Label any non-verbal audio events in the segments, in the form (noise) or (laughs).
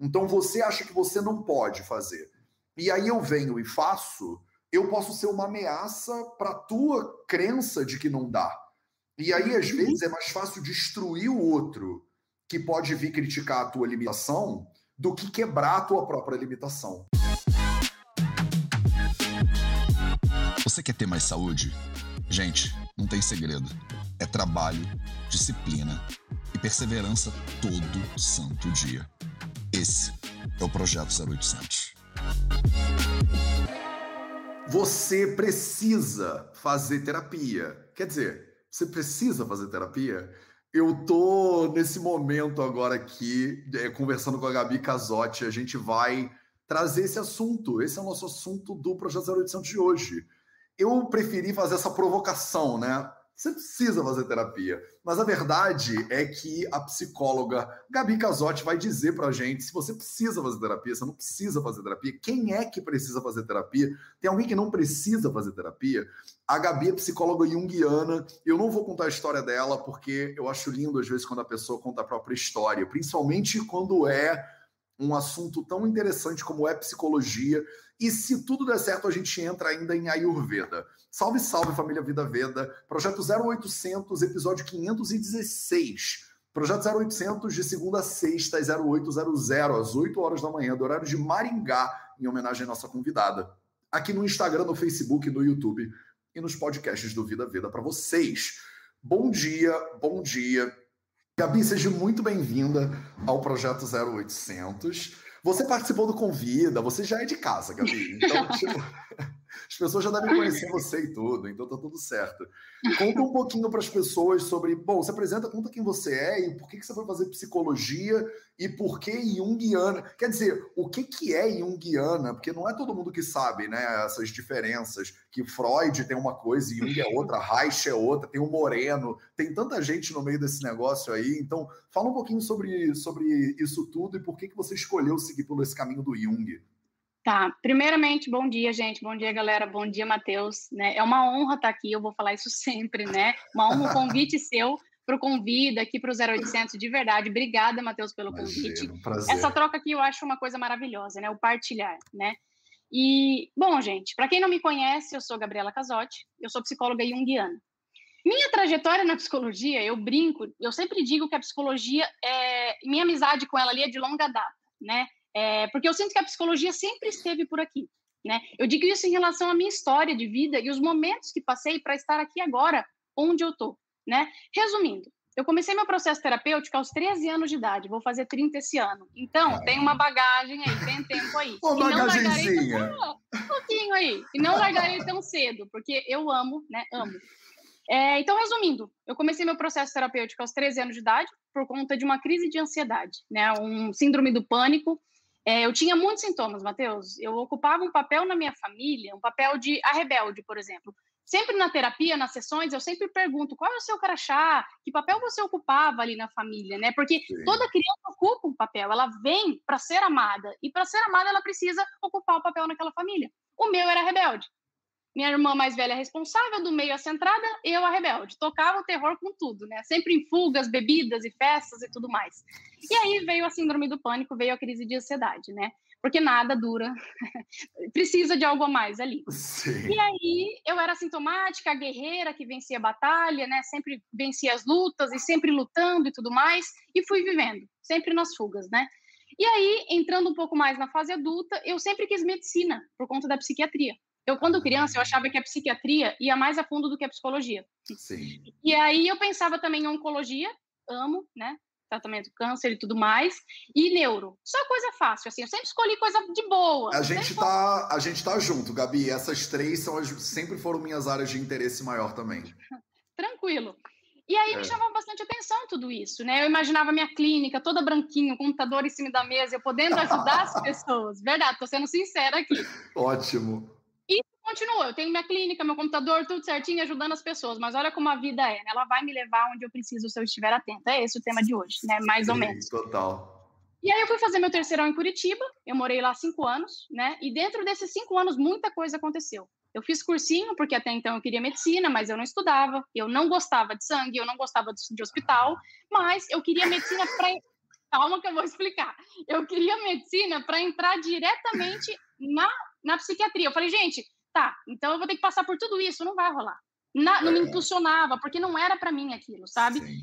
Então você acha que você não pode fazer. E aí eu venho e faço, eu posso ser uma ameaça para tua crença de que não dá. E aí, às uhum. vezes, é mais fácil destruir o outro que pode vir criticar a tua limitação do que quebrar a tua própria limitação. Você quer ter mais saúde? Gente, não tem segredo. É trabalho, disciplina e perseverança todo santo dia. Esse é o Projeto 0800. Você precisa fazer terapia. Quer dizer, você precisa fazer terapia? Eu tô nesse momento agora aqui, é, conversando com a Gabi Casotti, a gente vai trazer esse assunto. Esse é o nosso assunto do Projeto 0800 de hoje. Eu preferi fazer essa provocação, né? Você precisa fazer terapia. Mas a verdade é que a psicóloga Gabi Casotti vai dizer pra gente se você precisa fazer terapia, se não precisa fazer terapia, quem é que precisa fazer terapia? Tem alguém que não precisa fazer terapia? A Gabi é psicóloga junguiana. Eu não vou contar a história dela, porque eu acho lindo, às vezes, quando a pessoa conta a própria história, principalmente quando é um assunto tão interessante como é psicologia. E se tudo der certo, a gente entra ainda em Ayurveda. Salve, salve, família Vida Veda. Projeto 0800, episódio 516. Projeto 0800 de segunda a sexta, às 0800, às 8 horas da manhã, do horário de Maringá, em homenagem à nossa convidada. Aqui no Instagram, no Facebook, no YouTube e nos podcasts do Vida Veda para vocês. Bom dia, bom dia. Gabi, seja muito bem-vinda ao Projeto 0800. Você participou do Convida, você já é de casa, Gabi. Então, (laughs) tipo, as pessoas já devem conhecer você e tudo, então tá tudo certo. Conta um pouquinho para as pessoas sobre. Bom, você apresenta, conta quem você é e por que, que você foi fazer psicologia e por que Jungiana. Quer dizer, o que, que é Jungiana? Porque não é todo mundo que sabe, né? Essas diferenças. Que Freud tem uma coisa e Jung é outra, Reich é outra, tem o Moreno, tem tanta gente no meio desse negócio aí. Então, fala um pouquinho sobre, sobre isso tudo e por que, que você escolheu seguir por esse caminho do Jung. Tá, primeiramente, bom dia, gente, bom dia, galera, bom dia, Matheus, né, é uma honra estar aqui, eu vou falar isso (laughs) sempre, né, uma honra, um (laughs) convite seu para o convite aqui para o 0800, de verdade, obrigada, Matheus, pelo convite. Prazer. Essa troca aqui eu acho uma coisa maravilhosa, né, o partilhar, né, e, bom, gente, para quem não me conhece, eu sou Gabriela Casotti, eu sou psicóloga junguiana. Minha trajetória na psicologia, eu brinco, eu sempre digo que a psicologia, é, minha amizade com ela ali é de longa data, né, é, porque eu sinto que a psicologia sempre esteve por aqui. Né? Eu digo isso em relação à minha história de vida e os momentos que passei para estar aqui agora, onde eu estou. Né? Resumindo, eu comecei meu processo terapêutico aos 13 anos de idade, vou fazer 30 esse ano. Então, ah. tem uma bagagem aí, tem tempo aí. Uma bagagenzinha. Tão, um pouquinho aí. E não largarei tão cedo, porque eu amo, né? Amo. É, então, resumindo, eu comecei meu processo terapêutico aos 13 anos de idade por conta de uma crise de ansiedade, né? Um síndrome do pânico é, eu tinha muitos sintomas, Matheus. Eu ocupava um papel na minha família, um papel de a rebelde, por exemplo. Sempre na terapia, nas sessões, eu sempre pergunto qual é o seu crachá, que papel você ocupava ali na família, né? Porque Sim. toda criança ocupa um papel, ela vem para ser amada, e para ser amada ela precisa ocupar o papel naquela família. O meu era rebelde. Minha irmã mais velha responsável, do meio a centrada, eu a rebelde. Tocava o terror com tudo, né? Sempre em fugas, bebidas e festas e tudo mais. E aí veio a síndrome do pânico, veio a crise de ansiedade, né? Porque nada dura, (laughs) precisa de algo a mais ali. Sim. E aí eu era sintomática, guerreira que vencia a batalha, né? Sempre vencia as lutas e sempre lutando e tudo mais, e fui vivendo, sempre nas fugas, né? E aí, entrando um pouco mais na fase adulta, eu sempre quis medicina, por conta da psiquiatria. Eu, quando criança, eu achava que a psiquiatria ia mais a fundo do que a psicologia. Sim. E aí eu pensava também em oncologia, amo, né? Tratamento câncer e tudo mais, e neuro. Só coisa fácil, assim, eu sempre escolhi coisa de boa. A gente tá, a gente tá junto, Gabi. Essas três são as, sempre foram minhas áreas de interesse maior também. (laughs) Tranquilo. E aí é. me chamava bastante atenção tudo isso, né? Eu imaginava minha clínica toda branquinha, o computador em cima da mesa, eu podendo ajudar as (laughs) pessoas. Verdade, tô sendo sincera aqui. Ótimo continua, eu tenho minha clínica, meu computador, tudo certinho, ajudando as pessoas, mas olha como a vida é, né? Ela vai me levar onde eu preciso se eu estiver atenta. É esse o tema de hoje, né? Mais Sim, ou menos. Total. E aí eu fui fazer meu terceirão em Curitiba, eu morei lá cinco anos, né? E dentro desses cinco anos, muita coisa aconteceu. Eu fiz cursinho, porque até então eu queria medicina, mas eu não estudava, eu não gostava de sangue, eu não gostava de hospital, mas eu queria medicina para calma que eu vou explicar. Eu queria medicina para entrar diretamente na, na psiquiatria. Eu falei, gente, tá, então eu vou ter que passar por tudo isso, não vai rolar. Na, não me é. impulsionava, porque não era para mim aquilo, sabe? Sim.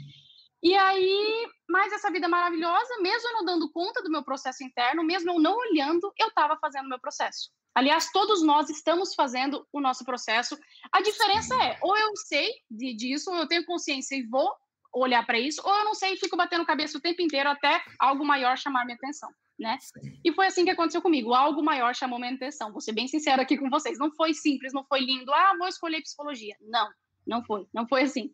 E aí, mais essa vida maravilhosa, mesmo eu não dando conta do meu processo interno, mesmo eu não olhando, eu estava fazendo o meu processo. Aliás, todos nós estamos fazendo o nosso processo. A diferença é, ou eu sei de, disso, ou eu tenho consciência e vou olhar para isso, ou eu não sei e fico batendo cabeça o tempo inteiro até algo maior chamar minha atenção, né? E foi assim que aconteceu comigo. Algo maior chamou minha atenção. Vou ser bem sincera aqui com vocês. Não foi simples, não foi lindo. Ah, vou escolher psicologia. Não, não foi. Não foi assim.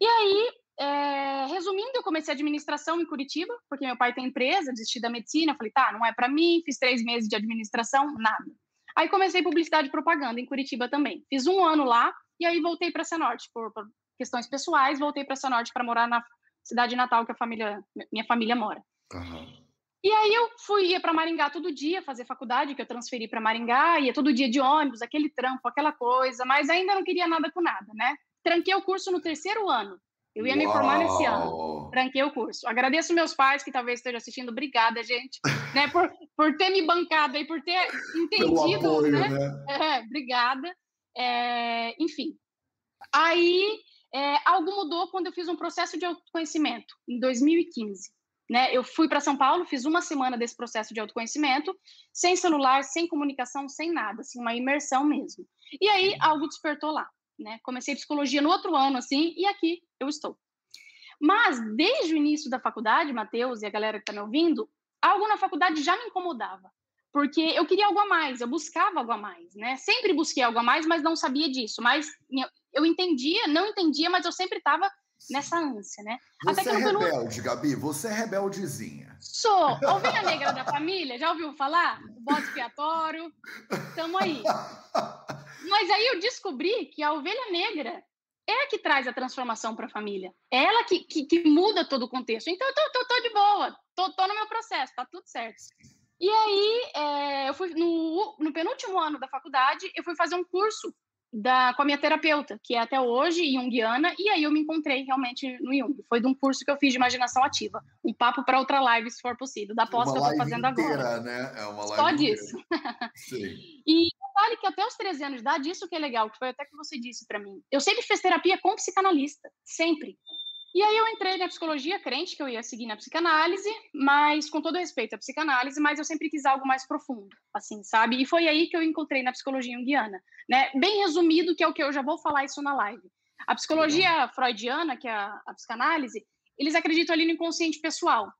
E aí, é, resumindo, eu comecei administração em Curitiba, porque meu pai tem empresa, desisti da medicina, falei, tá, não é para mim, fiz três meses de administração, nada. Aí comecei publicidade e propaganda em Curitiba também. Fiz um ano lá e aí voltei para Cianorte por, por questões pessoais, voltei para Cianorte para morar na cidade natal que a família, minha família mora. Uhum. E aí eu fui ia para Maringá todo dia fazer faculdade, que eu transferi para Maringá, ia todo dia de ônibus, aquele trampo, aquela coisa, mas ainda não queria nada com nada, né? Tranquei o curso no terceiro ano. Eu ia Uau. me formar nesse ano. Tranquei o curso. Agradeço meus pais que talvez estejam assistindo. Obrigada, gente, né, por, por ter me bancado e por ter entendido. Apoio, né? né? É, obrigada. É, enfim. Aí é, algo mudou quando eu fiz um processo de autoconhecimento, em 2015. Né? Eu fui para São Paulo, fiz uma semana desse processo de autoconhecimento, sem celular, sem comunicação, sem nada, assim, uma imersão mesmo. E aí algo despertou lá né? Comecei psicologia no outro ano, assim, e aqui eu estou. Mas, desde o início da faculdade, Matheus e a galera que está me ouvindo, algo na faculdade já me incomodava. Porque eu queria algo a mais, eu buscava algo a mais, né? Sempre busquei algo a mais, mas não sabia disso. Mas eu entendia, não entendia, mas eu sempre estava nessa ânsia, né? Você Até que é rebelde, Gabi, você é rebeldezinha. Sou. (laughs) Ovelha negra da família, já ouviu falar? O bode expiatório. Tamo aí. Mas aí eu descobri que a ovelha negra é a que traz a transformação para a família. É ela que, que, que, muda todo o contexto. Então, eu tô, tô, tô de boa, tô, tô, no meu processo, tá tudo certo. E aí, é, eu fui no, no penúltimo ano da faculdade, eu fui fazer um curso da, com a minha terapeuta, que é até hoje Jungiana, e aí eu me encontrei realmente no Jung. Foi de um curso que eu fiz de imaginação ativa. Um papo para outra live, se for possível, da pós que eu estou fazendo inteira, agora. Né? É uma live Só disso. (laughs) Sim. e detalhe que até os 13 anos de idade, isso que é legal, que foi até que você disse para mim. Eu sempre fiz terapia com psicanalista, sempre. E aí eu entrei na psicologia, crente que eu ia seguir na psicanálise, mas com todo respeito à psicanálise, mas eu sempre quis algo mais profundo, assim, sabe? E foi aí que eu encontrei na psicologia junguiana, né? Bem resumido, que é o que eu já vou falar isso na live. A psicologia freudiana, que é a, a psicanálise, eles acreditam ali no inconsciente pessoal.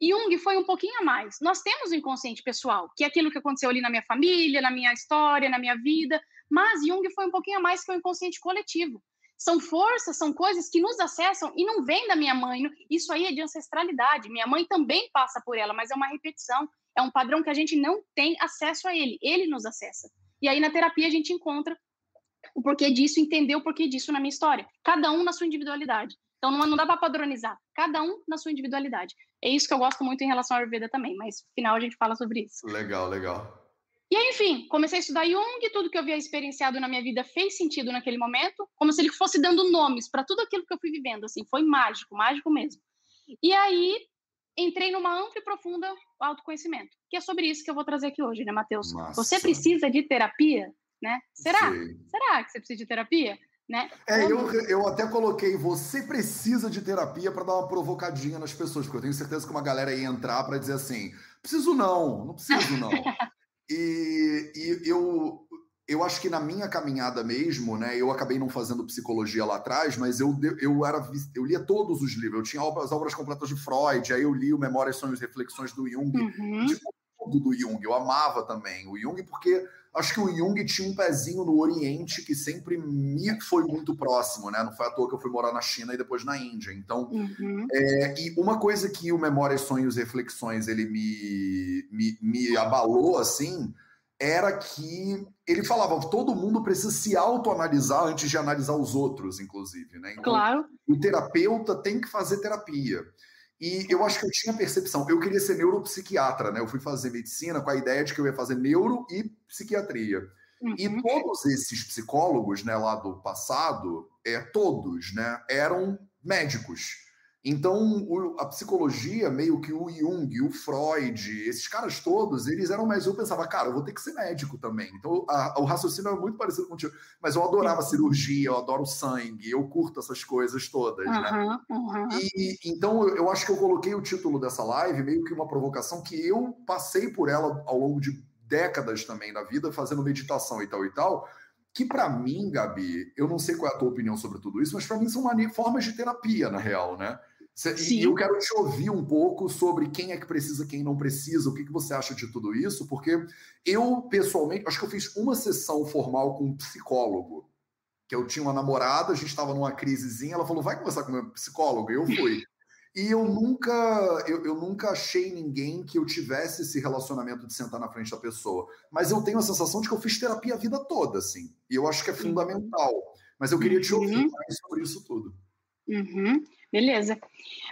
Jung foi um pouquinho a mais. Nós temos o inconsciente pessoal, que é aquilo que aconteceu ali na minha família, na minha história, na minha vida, mas Jung foi um pouquinho a mais que o inconsciente coletivo são forças, são coisas que nos acessam e não vem da minha mãe. Isso aí é de ancestralidade. Minha mãe também passa por ela, mas é uma repetição. É um padrão que a gente não tem acesso a ele. Ele nos acessa. E aí na terapia a gente encontra o porquê disso, entender o porquê disso na minha história. Cada um na sua individualidade. Então não, não dá para padronizar. Cada um na sua individualidade. É isso que eu gosto muito em relação à Ayurveda também, mas no final a gente fala sobre isso. Legal, legal. E aí, enfim, comecei a estudar Jung, tudo que eu havia experienciado na minha vida fez sentido naquele momento, como se ele fosse dando nomes para tudo aquilo que eu fui vivendo, assim, foi mágico, mágico mesmo. E aí, entrei numa ampla e profunda autoconhecimento, que é sobre isso que eu vou trazer aqui hoje, né, Matheus? Você precisa de terapia, né? Será? Sim. Será que você precisa de terapia? Né? É, eu, eu até coloquei, você precisa de terapia para dar uma provocadinha nas pessoas, porque eu tenho certeza que uma galera ia entrar para dizer assim, preciso não, não preciso não. (laughs) E, e, eu, eu acho que na minha caminhada mesmo, né, eu acabei não fazendo psicologia lá atrás, mas eu, eu, era, eu lia todos os livros. Eu tinha as obras completas de Freud, aí eu li o Memórias, Sonhos e Reflexões do Jung, uhum. de tudo do Jung. Eu amava também o Jung, porque acho que o Jung tinha um pezinho no Oriente que sempre me foi muito próximo, né? Não foi à toa que eu fui morar na China e depois na Índia. Então, uhum. é, e uma coisa que o Memórias, Sonhos e Reflexões ele me, me, me abalou assim era que ele falava todo mundo precisa se autoanalisar antes de analisar os outros, inclusive, né? Então, claro. O terapeuta tem que fazer terapia. E eu acho que eu tinha percepção. Eu queria ser neuropsiquiatra, né? Eu fui fazer medicina com a ideia de que eu ia fazer neuro e psiquiatria. Uhum. E todos esses psicólogos, né, lá do passado, é, todos, né, eram médicos. Então, o, a psicologia, meio que o Jung, o Freud, esses caras todos, eles eram mais. Eu pensava, cara, eu vou ter que ser médico também. Então, a, o raciocínio é muito parecido contigo. Mas eu adorava cirurgia, eu adoro sangue, eu curto essas coisas todas, uhum, né? Uhum. E, então, eu, eu acho que eu coloquei o título dessa live meio que uma provocação que eu passei por ela ao longo de décadas também na vida, fazendo meditação e tal e tal que para mim, Gabi, eu não sei qual é a tua opinião sobre tudo isso, mas para mim são formas de terapia, na real, né? Sim. E eu quero te ouvir um pouco sobre quem é que precisa, quem não precisa, o que, que você acha de tudo isso, porque eu, pessoalmente, acho que eu fiz uma sessão formal com um psicólogo, que eu tinha uma namorada, a gente estava numa crisezinha, ela falou, vai conversar com o meu psicólogo, e eu fui. E eu nunca, eu, eu, nunca achei ninguém que eu tivesse esse relacionamento de sentar na frente da pessoa. Mas eu tenho a sensação de que eu fiz terapia a vida toda, assim. E eu acho que é fundamental. Mas eu queria te ouvir uhum. mais sobre isso tudo. Uhum. Beleza.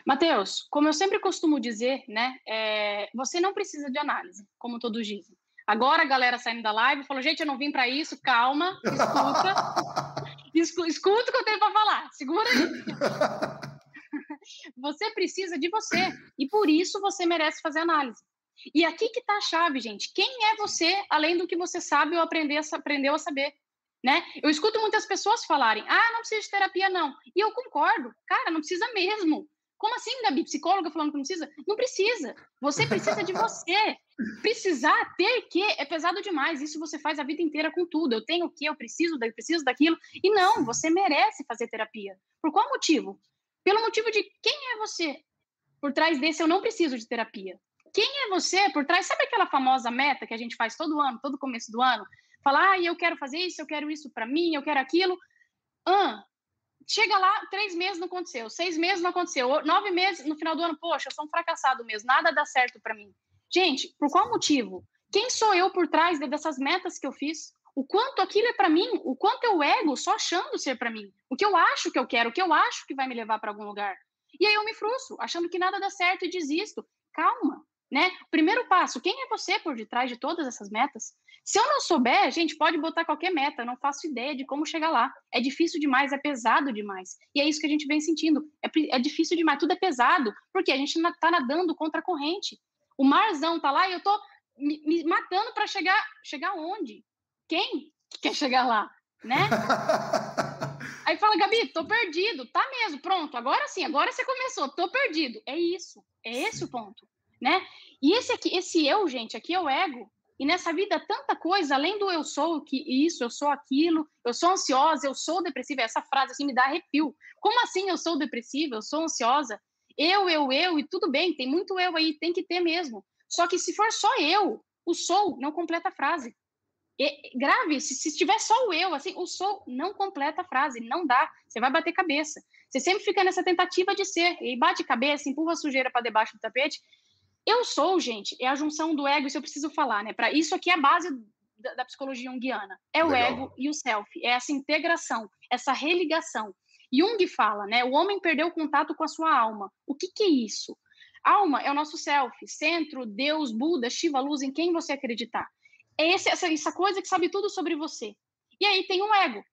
Matheus, como eu sempre costumo dizer, né, é, você não precisa de análise, como todos dizem. Agora a galera saindo da live falou, gente, eu não vim para isso, calma, escuta. (laughs) escuta o que eu tenho para falar, segura aí. (laughs) você precisa de você, e por isso você merece fazer análise. E aqui que está a chave, gente. Quem é você, além do que você sabe ou aprendeu a saber? Né? Eu escuto muitas pessoas falarem: "Ah, não precisa de terapia não". E eu concordo. Cara, não precisa mesmo. Como assim, Gabi? Psicóloga falando que não precisa? Não precisa. Você precisa de você. Precisar, ter que, é pesado demais. Isso você faz a vida inteira com tudo. Eu tenho o que, eu preciso, eu preciso daquilo. E não, você merece fazer terapia. Por qual motivo? Pelo motivo de quem é você? Por trás desse, eu não preciso de terapia. Quem é você por trás? Sabe aquela famosa meta que a gente faz todo ano, todo começo do ano? Falar, ah, eu quero fazer isso, eu quero isso para mim, eu quero aquilo. Ah, chega lá, três meses não aconteceu, seis meses não aconteceu, nove meses no final do ano, poxa, eu sou um fracassado mesmo, nada dá certo para mim. Gente, por qual motivo? Quem sou eu por trás dessas metas que eu fiz? O quanto aquilo é para mim, o quanto eu ego só achando ser para mim, o que eu acho que eu quero, o que eu acho que vai me levar para algum lugar. E aí eu me frustro, achando que nada dá certo e desisto. Calma, né? Primeiro passo, quem é você por detrás de todas essas metas? Se eu não souber, gente, pode botar qualquer meta, eu não faço ideia de como chegar lá. É difícil demais, é pesado demais. E é isso que a gente vem sentindo. É, é difícil demais, tudo é pesado, porque a gente está nadando contra a corrente. O marzão tá lá e eu tô me, me matando para chegar. Chegar onde? Quem quer chegar lá, né? (laughs) Aí fala, Gabi, tô perdido. Tá mesmo, pronto. Agora sim, agora você começou, tô perdido. É isso. É esse o ponto né? E esse aqui, esse eu, gente, aqui é o ego. E nessa vida tanta coisa, além do eu sou que isso, eu sou aquilo, eu sou ansiosa, eu sou depressiva, essa frase assim me dá arrepio. Como assim eu sou depressiva, eu sou ansiosa? Eu, eu, eu, e tudo bem, tem muito eu aí, tem que ter mesmo. Só que se for só eu, o sou não completa a frase. E, grave, se, se tiver só o eu, assim, o sou não completa a frase, não dá, você vai bater cabeça. Você sempre fica nessa tentativa de ser, e bate cabeça, empurra a sujeira para debaixo do tapete, eu sou, gente, é a junção do ego, isso eu preciso falar, né? Para isso aqui é a base da, da psicologia junguiana. É o ego e o self, é essa integração, essa religação. Jung fala, né? O homem perdeu o contato com a sua alma. O que, que é isso? Alma é o nosso self, centro, Deus, Buda, Shiva, luz, em quem você acreditar. É esse, essa, essa coisa que sabe tudo sobre você. E aí tem o ego.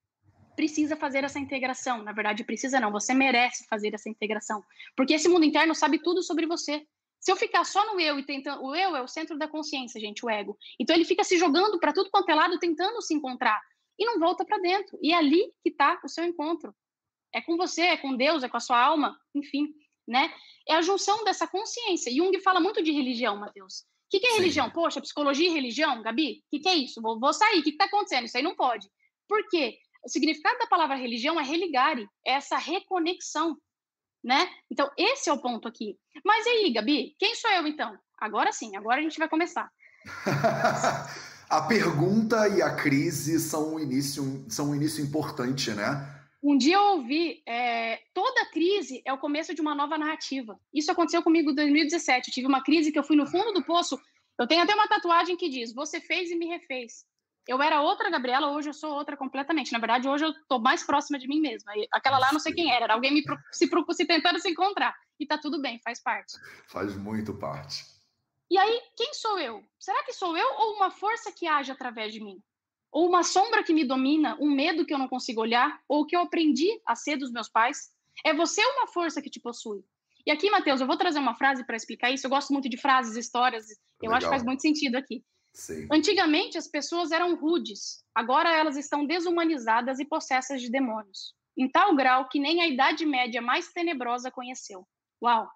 Precisa fazer essa integração. Na verdade, precisa não, você merece fazer essa integração. Porque esse mundo interno sabe tudo sobre você. Se eu ficar só no eu e tentando. O eu é o centro da consciência, gente, o ego. Então ele fica se jogando para tudo quanto é lado, tentando se encontrar. E não volta para dentro. E é ali que está o seu encontro. É com você, é com Deus, é com a sua alma, enfim. Né? É a junção dessa consciência. Jung fala muito de religião, Mateus. O que, que é Sim. religião? Poxa, psicologia e religião, Gabi? O que, que é isso? Vou, vou sair. O que está acontecendo? Isso aí não pode. Por quê? O significado da palavra religião é religare, é essa reconexão né? Então, esse é o ponto aqui. Mas e aí, Gabi, quem sou eu então? Agora sim, agora a gente vai começar. (laughs) a pergunta e a crise são um início, são um início importante, né? Um dia eu ouvi, é, toda crise é o começo de uma nova narrativa. Isso aconteceu comigo em 2017. Eu tive uma crise que eu fui no fundo do poço. Eu tenho até uma tatuagem que diz: Você fez e me refez eu era outra Gabriela, hoje eu sou outra completamente. Na verdade, hoje eu tô mais próxima de mim mesma. Aquela lá não sei quem era, era alguém me se, se tentando se encontrar. E tá tudo bem, faz parte. Faz muito parte. E aí, quem sou eu? Será que sou eu ou uma força que age através de mim? Ou uma sombra que me domina, um medo que eu não consigo olhar, ou que eu aprendi a ser dos meus pais? É você uma força que te possui. E aqui, Matheus, eu vou trazer uma frase para explicar isso. Eu gosto muito de frases, histórias. Eu Legal. acho que faz muito sentido aqui. Sim. Antigamente, as pessoas eram rudes. Agora elas estão desumanizadas e possessas de demônios. Em tal grau que nem a Idade Média mais tenebrosa conheceu. Uau!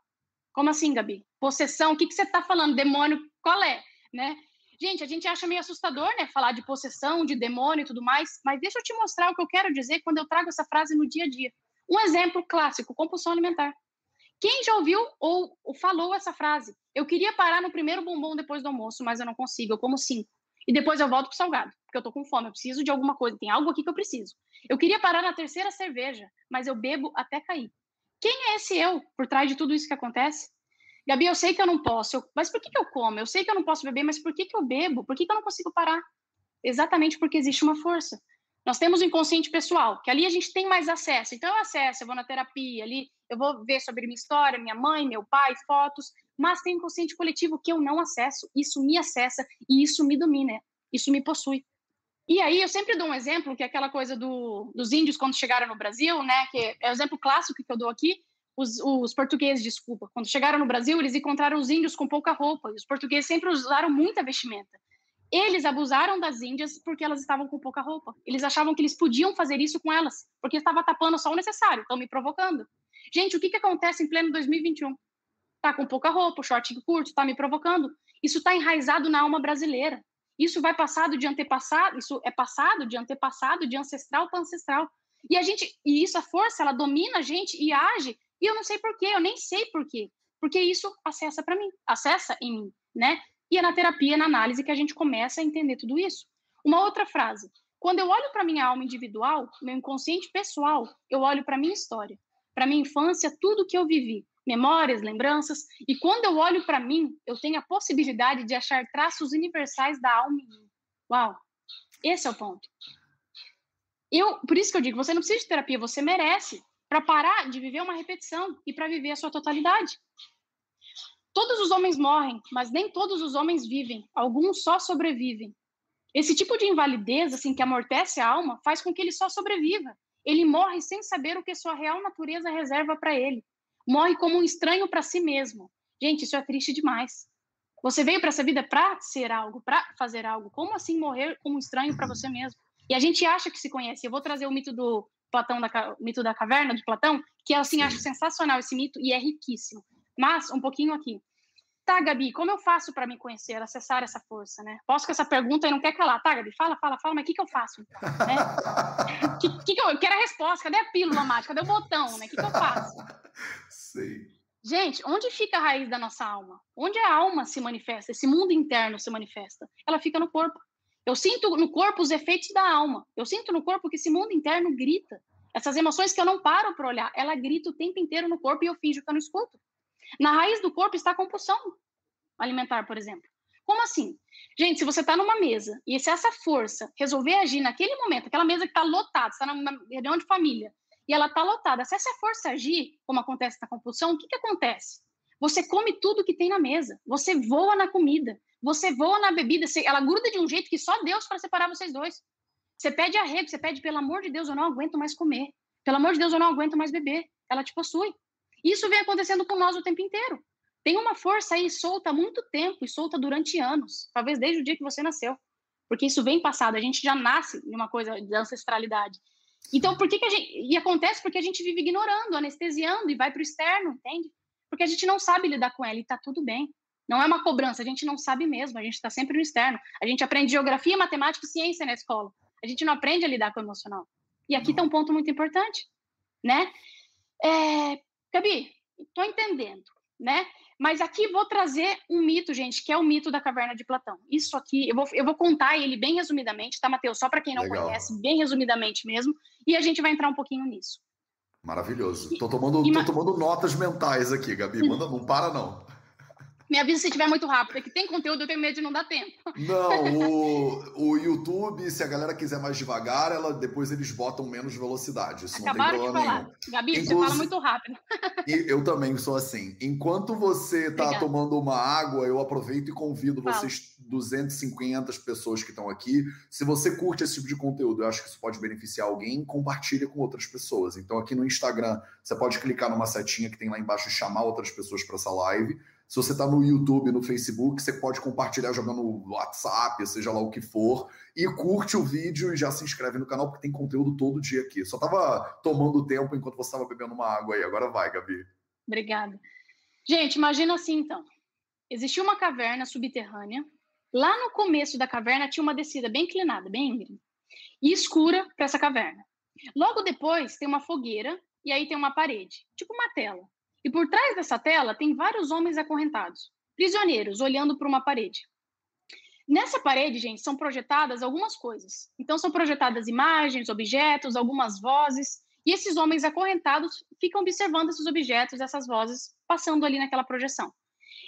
Como assim, Gabi? Possessão? O que, que você está falando? Demônio? Qual é? Né? Gente, a gente acha meio assustador, né? Falar de possessão, de demônio e tudo mais, mas deixa eu te mostrar o que eu quero dizer quando eu trago essa frase no dia a dia. Um exemplo clássico: compulsão alimentar. Quem já ouviu ou, ou falou essa frase? Eu queria parar no primeiro bombom depois do almoço, mas eu não consigo, eu como cinco. E depois eu volto pro salgado, porque eu tô com fome, eu preciso de alguma coisa, tem algo aqui que eu preciso. Eu queria parar na terceira cerveja, mas eu bebo até cair. Quem é esse eu por trás de tudo isso que acontece? Gabi, eu sei que eu não posso, eu... mas por que, que eu como? Eu sei que eu não posso beber, mas por que, que eu bebo? Por que, que eu não consigo parar? Exatamente porque existe uma força. Nós temos o inconsciente pessoal, que ali a gente tem mais acesso. Então, eu acesso, eu vou na terapia, ali eu vou ver sobre minha história, minha mãe, meu pai, fotos, mas tem o inconsciente coletivo que eu não acesso. Isso me acessa e isso me domina, isso me possui. E aí, eu sempre dou um exemplo, que é aquela coisa do, dos índios quando chegaram no Brasil, né? Que é o exemplo clássico que eu dou aqui, os, os, portugueses, desculpa, quando chegaram no Brasil, eles encontraram os índios com pouca roupa, e os portugueses sempre usaram muita vestimenta. Eles abusaram das índias porque elas estavam com pouca roupa. Eles achavam que eles podiam fazer isso com elas, porque estava tapando só o necessário, estão me provocando. Gente, o que, que acontece em pleno 2021? Tá com pouca roupa, short curto, está me provocando. Isso está enraizado na alma brasileira. Isso vai passado de antepassado, isso é passado de antepassado, de ancestral para ancestral. E a gente, e isso a força, ela domina a gente e age e eu não sei porquê, eu nem sei porquê. Porque isso acessa para mim, acessa em mim, né? E é na terapia, na análise, que a gente começa a entender tudo isso. Uma outra frase. Quando eu olho para minha alma individual, meu inconsciente pessoal, eu olho para minha história, para minha infância, tudo que eu vivi, memórias, lembranças, e quando eu olho para mim, eu tenho a possibilidade de achar traços universais da alma em mim. Uau! Esse é o ponto. Eu, por isso que eu digo, você não precisa de terapia, você merece para parar de viver uma repetição e para viver a sua totalidade. Todos os homens morrem, mas nem todos os homens vivem. Alguns só sobrevivem. Esse tipo de invalidez, assim, que amortece a alma, faz com que ele só sobreviva. Ele morre sem saber o que sua real natureza reserva para ele. Morre como um estranho para si mesmo. Gente, isso é triste demais. Você veio para essa vida para ser algo, para fazer algo. Como assim morrer como um estranho para você mesmo? E a gente acha que se conhece. Eu vou trazer o mito do Platão da mito da caverna de Platão, que assim Sim. acho sensacional esse mito e é riquíssimo. Mas um pouquinho aqui. Tá, Gabi, como eu faço para me conhecer, acessar essa força, né? Posso com essa pergunta e não quer calar. Tá, Gabi, fala, fala, fala, mas o que, que eu faço? Então, né? (laughs) que, que, que eu, eu quero a resposta, cadê a pílula mágica? Cadê o botão, né? O que, que eu faço? (laughs) Sim. Gente, onde fica a raiz da nossa alma? Onde a alma se manifesta, esse mundo interno se manifesta? Ela fica no corpo. Eu sinto no corpo os efeitos da alma. Eu sinto no corpo que esse mundo interno grita. Essas emoções que eu não paro para olhar, ela grita o tempo inteiro no corpo e eu finjo que eu não escuto. Na raiz do corpo está a compulsão alimentar, por exemplo. Como assim? Gente, se você está numa mesa e se essa força resolver agir naquele momento, aquela mesa que está lotada, está numa reunião de família e ela está lotada, se essa força agir, como acontece na compulsão, o que, que acontece? Você come tudo que tem na mesa, você voa na comida, você voa na bebida, você, ela gruda de um jeito que só Deus para separar vocês dois. Você pede arrego, você pede, pelo amor de Deus, eu não aguento mais comer. Pelo amor de Deus, eu não aguento mais beber. Ela te possui. Isso vem acontecendo com nós o tempo inteiro. Tem uma força aí solta há muito tempo e solta durante anos, talvez desde o dia que você nasceu. Porque isso vem passado, a gente já nasce de uma coisa de ancestralidade. Então, por que, que a gente. E acontece porque a gente vive ignorando, anestesiando e vai para o externo, entende? Porque a gente não sabe lidar com ela e está tudo bem. Não é uma cobrança, a gente não sabe mesmo, a gente está sempre no externo. A gente aprende geografia, matemática e ciência na escola. A gente não aprende a lidar com o emocional. E aqui está um ponto muito importante, né? É, Gabi, estou entendendo, né? Mas aqui vou trazer um mito, gente, que é o mito da caverna de Platão. Isso aqui, eu vou, eu vou contar ele bem resumidamente, tá, Matheus? Só para quem não Legal. conhece, bem resumidamente mesmo, e a gente vai entrar um pouquinho nisso. Maravilhoso. Estou tomando, tô tomando notas mentais aqui, Gabi. Manda, não para, não. Me avisa se estiver muito rápido, porque tem conteúdo, eu tenho medo de não dar tempo. Não, (laughs) o, o YouTube, se a galera quiser mais devagar, ela, depois eles botam menos velocidade. Isso Acabaram não tem problema de falar. Nenhum. Gabi, Inclusive, você fala muito rápido. eu também sou assim. Enquanto você está tomando uma água, eu aproveito e convido Fala. vocês, 250 pessoas que estão aqui. Se você curte esse tipo de conteúdo, eu acho que isso pode beneficiar alguém, compartilha com outras pessoas. Então, aqui no Instagram, você pode clicar numa setinha que tem lá embaixo e chamar outras pessoas para essa live. Se você está no YouTube, no Facebook, você pode compartilhar jogando no WhatsApp, seja lá o que for, e curte o vídeo e já se inscreve no canal, porque tem conteúdo todo dia aqui. Só estava tomando tempo enquanto você estava bebendo uma água aí. Agora vai, Gabi. Obrigada. Gente, imagina assim então. Existia uma caverna subterrânea. Lá no começo da caverna tinha uma descida bem inclinada, bem íngreme, e escura para essa caverna. Logo depois tem uma fogueira e aí tem uma parede, tipo uma tela. E por trás dessa tela tem vários homens acorrentados, prisioneiros, olhando para uma parede. Nessa parede, gente, são projetadas algumas coisas. Então, são projetadas imagens, objetos, algumas vozes, e esses homens acorrentados ficam observando esses objetos, essas vozes, passando ali naquela projeção.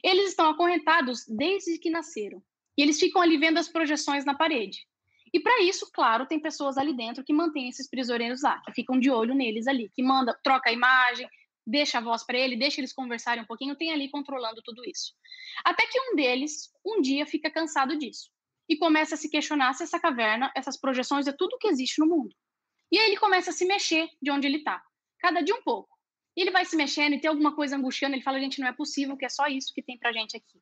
Eles estão acorrentados desde que nasceram, e eles ficam ali vendo as projeções na parede. E para isso, claro, tem pessoas ali dentro que mantêm esses prisioneiros lá, que ficam de olho neles ali, que manda, troca a imagem, deixa a voz para ele, deixa eles conversarem um pouquinho, tem ali controlando tudo isso. Até que um deles, um dia, fica cansado disso e começa a se questionar se essa caverna, essas projeções, é tudo que existe no mundo. E aí ele começa a se mexer de onde ele está, cada dia um pouco. Ele vai se mexendo e tem alguma coisa angustiando, ele fala, gente, não é possível que é só isso que tem pra gente aqui.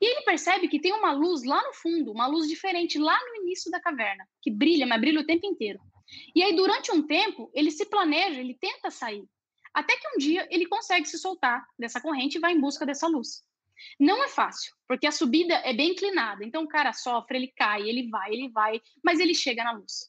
E ele percebe que tem uma luz lá no fundo, uma luz diferente lá no início da caverna, que brilha, mas brilha o tempo inteiro. E aí, durante um tempo, ele se planeja, ele tenta sair. Até que um dia ele consegue se soltar dessa corrente e vai em busca dessa luz. Não é fácil, porque a subida é bem inclinada. Então o cara sofre, ele cai, ele vai, ele vai, mas ele chega na luz.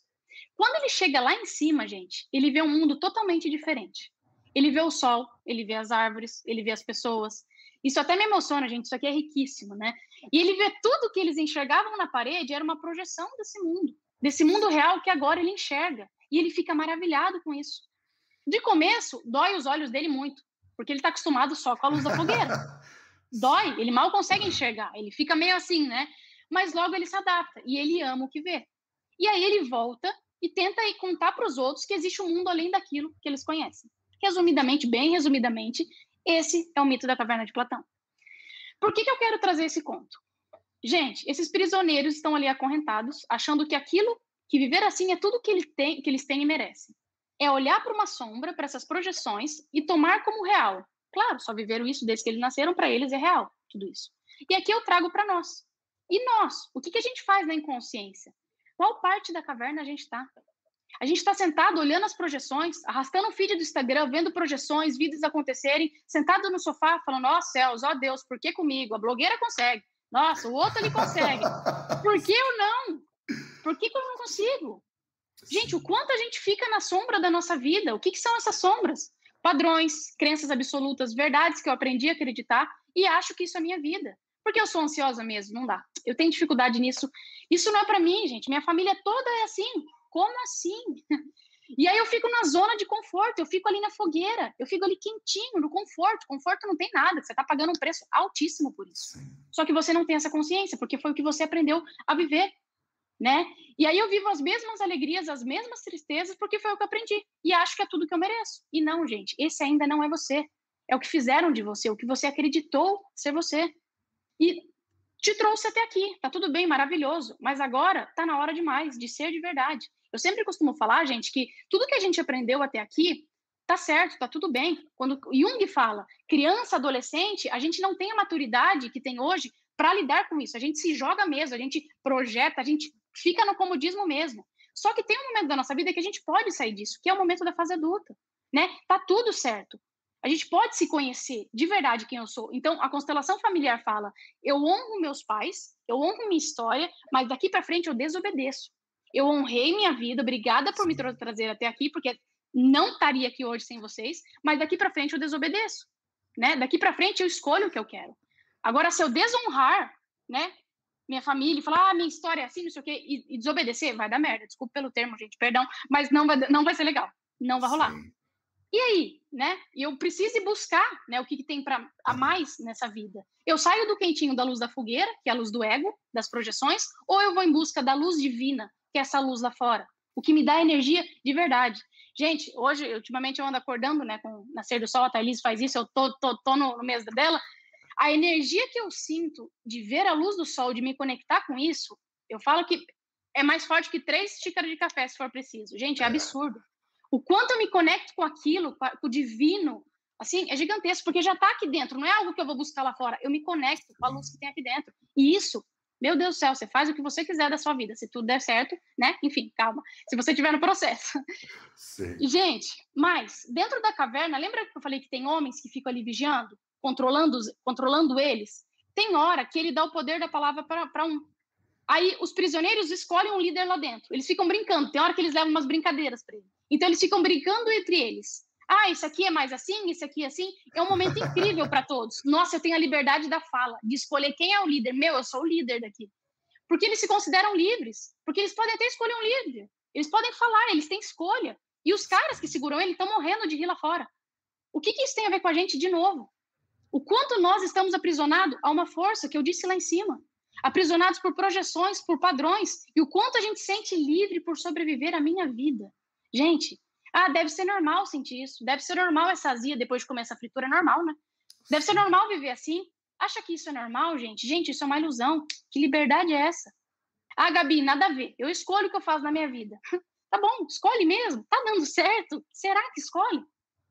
Quando ele chega lá em cima, gente, ele vê um mundo totalmente diferente. Ele vê o sol, ele vê as árvores, ele vê as pessoas. Isso até me emociona, gente. Isso aqui é riquíssimo, né? E ele vê tudo que eles enxergavam na parede era uma projeção desse mundo, desse mundo real que agora ele enxerga. E ele fica maravilhado com isso. De começo, dói os olhos dele muito, porque ele está acostumado só com a luz da fogueira. (laughs) dói, ele mal consegue enxergar, ele fica meio assim, né? Mas logo ele se adapta e ele ama o que vê. E aí ele volta e tenta contar para os outros que existe um mundo além daquilo que eles conhecem. Resumidamente, bem resumidamente, esse é o mito da caverna de Platão. Por que, que eu quero trazer esse conto? Gente, esses prisioneiros estão ali acorrentados, achando que aquilo, que viver assim é tudo que, ele tem, que eles têm e merecem é olhar para uma sombra, para essas projeções e tomar como real. Claro, só viveram isso desde que eles nasceram, para eles é real tudo isso. E aqui eu trago para nós. E nós? O que, que a gente faz na inconsciência? Qual parte da caverna a gente está? A gente está sentado olhando as projeções, arrastando o feed do Instagram, vendo projeções, vídeos acontecerem, sentado no sofá, falando: Ó oh, céus, ó oh, Deus, por que comigo? A blogueira consegue. Nossa, o outro ele consegue. (laughs) Por que eu não? Por que, que eu não consigo? Gente, o quanto a gente fica na sombra da nossa vida? O que, que são essas sombras? Padrões, crenças absolutas, verdades que eu aprendi a acreditar e acho que isso é minha vida. Porque eu sou ansiosa mesmo, não dá. Eu tenho dificuldade nisso. Isso não é para mim, gente. Minha família toda é assim. Como assim? (laughs) E aí eu fico na zona de conforto, eu fico ali na fogueira, eu fico ali quentinho, no conforto. Conforto não tem nada, você está pagando um preço altíssimo por isso. Só que você não tem essa consciência, porque foi o que você aprendeu a viver né? E aí eu vivo as mesmas alegrias, as mesmas tristezas, porque foi o que eu aprendi. E acho que é tudo que eu mereço. E não, gente, esse ainda não é você. É o que fizeram de você, o que você acreditou ser você. E te trouxe até aqui. Tá tudo bem, maravilhoso. Mas agora tá na hora demais de ser de verdade. Eu sempre costumo falar, gente, que tudo que a gente aprendeu até aqui tá certo, tá tudo bem. Quando Jung fala criança, adolescente, a gente não tem a maturidade que tem hoje para lidar com isso. A gente se joga mesmo, a gente projeta, a gente fica no comodismo mesmo. Só que tem um momento da nossa vida que a gente pode sair disso, que é o momento da fase adulta, né? Tá tudo certo. A gente pode se conhecer de verdade quem eu sou. Então, a constelação familiar fala: eu honro meus pais, eu honro minha história, mas daqui para frente eu desobedeço. Eu honrei minha vida, obrigada por me trazer até aqui, porque não estaria aqui hoje sem vocês, mas daqui para frente eu desobedeço, né? Daqui para frente eu escolho o que eu quero. Agora, se eu desonrar, né, minha família e falar, ah, minha história é assim, não sei o quê, e, e, desobedecer, vai dar merda. Desculpa pelo termo, gente, perdão, mas não vai, não vai ser legal. Não vai rolar. E aí, né? E eu preciso buscar, né, o que, que tem para a mais nessa vida. Eu saio do quentinho da luz da fogueira, que é a luz do ego, das projeções, ou eu vou em busca da luz divina, que é essa luz lá fora, o que me dá energia de verdade. Gente, hoje, ultimamente eu ando acordando, né, com o nascer do sol, a Thaís faz isso, eu tô, tô, tô no, no mês dela. A energia que eu sinto de ver a luz do sol, de me conectar com isso, eu falo que é mais forte que três xícaras de café, se for preciso. Gente, é, é. absurdo. O quanto eu me conecto com aquilo, com o divino, assim, é gigantesco, porque já está aqui dentro, não é algo que eu vou buscar lá fora. Eu me conecto com a luz que tem aqui dentro. E isso, meu Deus do céu, você faz o que você quiser da sua vida, se tudo der certo, né? Enfim, calma, se você estiver no processo. Sim. E, gente, mas, dentro da caverna, lembra que eu falei que tem homens que ficam ali vigiando, controlando, controlando eles? Tem hora que ele dá o poder da palavra para um. Aí os prisioneiros escolhem um líder lá dentro. Eles ficam brincando. Tem hora que eles levam umas brincadeiras para ele. Então eles ficam brincando entre eles. Ah, isso aqui é mais assim, isso aqui é assim. É um momento incrível para todos. Nossa, eu tenho a liberdade da fala, de escolher quem é o líder. Meu, eu sou o líder daqui. Porque eles se consideram livres. Porque eles podem até escolher um líder. Eles podem falar, eles têm escolha. E os caras que seguram ele estão morrendo de rir lá fora. O que, que isso tem a ver com a gente de novo? O quanto nós estamos aprisionados a uma força que eu disse lá em cima aprisionados por projeções, por padrões, e o quanto a gente sente livre por sobreviver a minha vida. Gente, ah, deve ser normal sentir isso, deve ser normal essa azia depois de comer essa fritura, é normal, né? Deve ser normal viver assim. Acha que isso é normal, gente? Gente, isso é uma ilusão. Que liberdade é essa? Ah, Gabi, nada a ver. Eu escolho o que eu faço na minha vida. (laughs) tá bom, escolhe mesmo. Tá dando certo? Será que escolhe?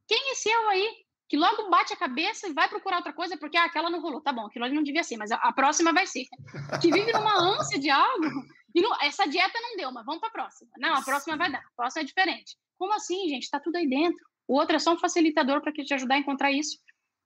Quem é esse eu aí? Que logo bate a cabeça e vai procurar outra coisa porque ah, aquela não rolou. Tá bom, aquilo ali não devia ser, mas a, a próxima vai ser. Que vive numa (laughs) ânsia de algo e não, essa dieta não deu, mas vamos para a próxima. Não, a próxima vai dar, a próxima é diferente. Como assim, gente? Está tudo aí dentro. O outro é só um facilitador para te ajudar a encontrar isso,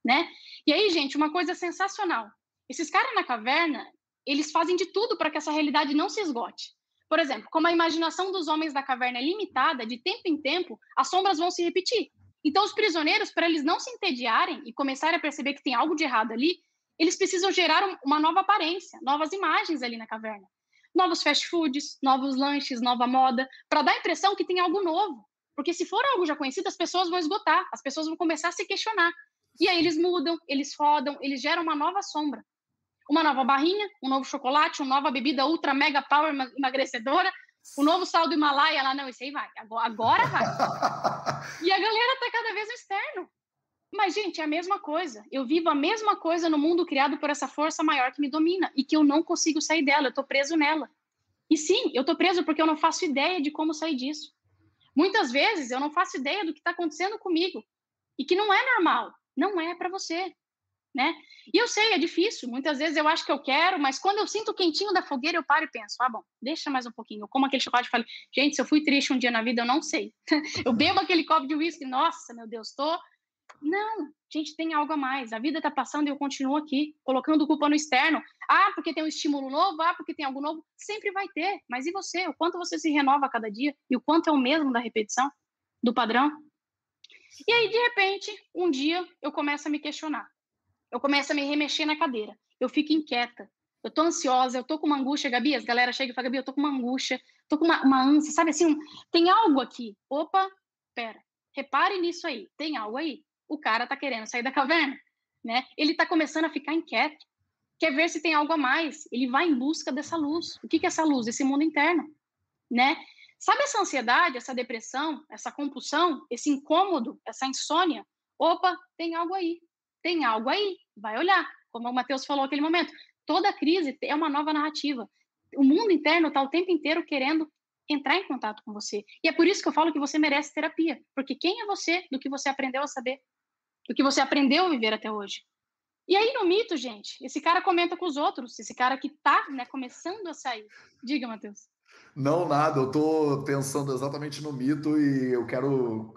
né? E aí, gente, uma coisa sensacional. Esses caras na caverna, eles fazem de tudo para que essa realidade não se esgote. Por exemplo, como a imaginação dos homens da caverna é limitada, de tempo em tempo, as sombras vão se repetir. Então, os prisioneiros, para eles não se entediarem e começarem a perceber que tem algo de errado ali, eles precisam gerar uma nova aparência, novas imagens ali na caverna. Novos fast foods, novos lanches, nova moda, para dar a impressão que tem algo novo. Porque se for algo já conhecido, as pessoas vão esgotar, as pessoas vão começar a se questionar. E aí eles mudam, eles rodam, eles geram uma nova sombra. Uma nova barrinha, um novo chocolate, uma nova bebida ultra mega power emagrecedora, o novo sal do Himalaia lá, não, isso aí vai, agora, vai. (laughs) e a galera tá cada vez no externo. Mas, gente, é a mesma coisa. Eu vivo a mesma coisa no mundo criado por essa força maior que me domina e que eu não consigo sair dela, eu tô preso nela. E sim, eu tô preso porque eu não faço ideia de como sair disso. Muitas vezes eu não faço ideia do que está acontecendo comigo e que não é normal. Não é para você né? E eu sei, é difícil. Muitas vezes eu acho que eu quero, mas quando eu sinto o quentinho da fogueira, eu paro e penso: ah, bom, deixa mais um pouquinho. Eu como aquele chocolate e falo: gente, se eu fui triste um dia na vida, eu não sei. (laughs) eu bebo aquele copo de uísque, nossa, meu Deus, tô. Não, gente, tem algo a mais. A vida tá passando e eu continuo aqui, colocando culpa no externo. Ah, porque tem um estímulo novo, ah, porque tem algo novo. Sempre vai ter. Mas e você? O quanto você se renova a cada dia? E o quanto é o mesmo da repetição, do padrão? E aí, de repente, um dia eu começo a me questionar eu começo a me remexer na cadeira. Eu fico inquieta. Eu tô ansiosa, eu tô com uma angústia, Gabi, as galera chega e fala, Gabi, eu tô com uma angústia, tô com uma, uma ânsia, sabe assim, um, tem algo aqui. Opa, pera, repare nisso aí, tem algo aí. O cara tá querendo sair da caverna, né? Ele tá começando a ficar inquieto, quer ver se tem algo a mais. Ele vai em busca dessa luz. O que, que é essa luz? Esse mundo interno, né? Sabe essa ansiedade, essa depressão, essa compulsão, esse incômodo, essa insônia? Opa, tem algo aí tem algo aí, vai olhar. Como o Matheus falou naquele momento, toda crise é uma nova narrativa. O mundo interno está o tempo inteiro querendo entrar em contato com você. E é por isso que eu falo que você merece terapia. Porque quem é você do que você aprendeu a saber? Do que você aprendeu a viver até hoje? E aí no mito, gente, esse cara comenta com os outros, esse cara que tá, né, começando a sair. Diga, Matheus. Não, nada, eu estou pensando exatamente no mito e eu quero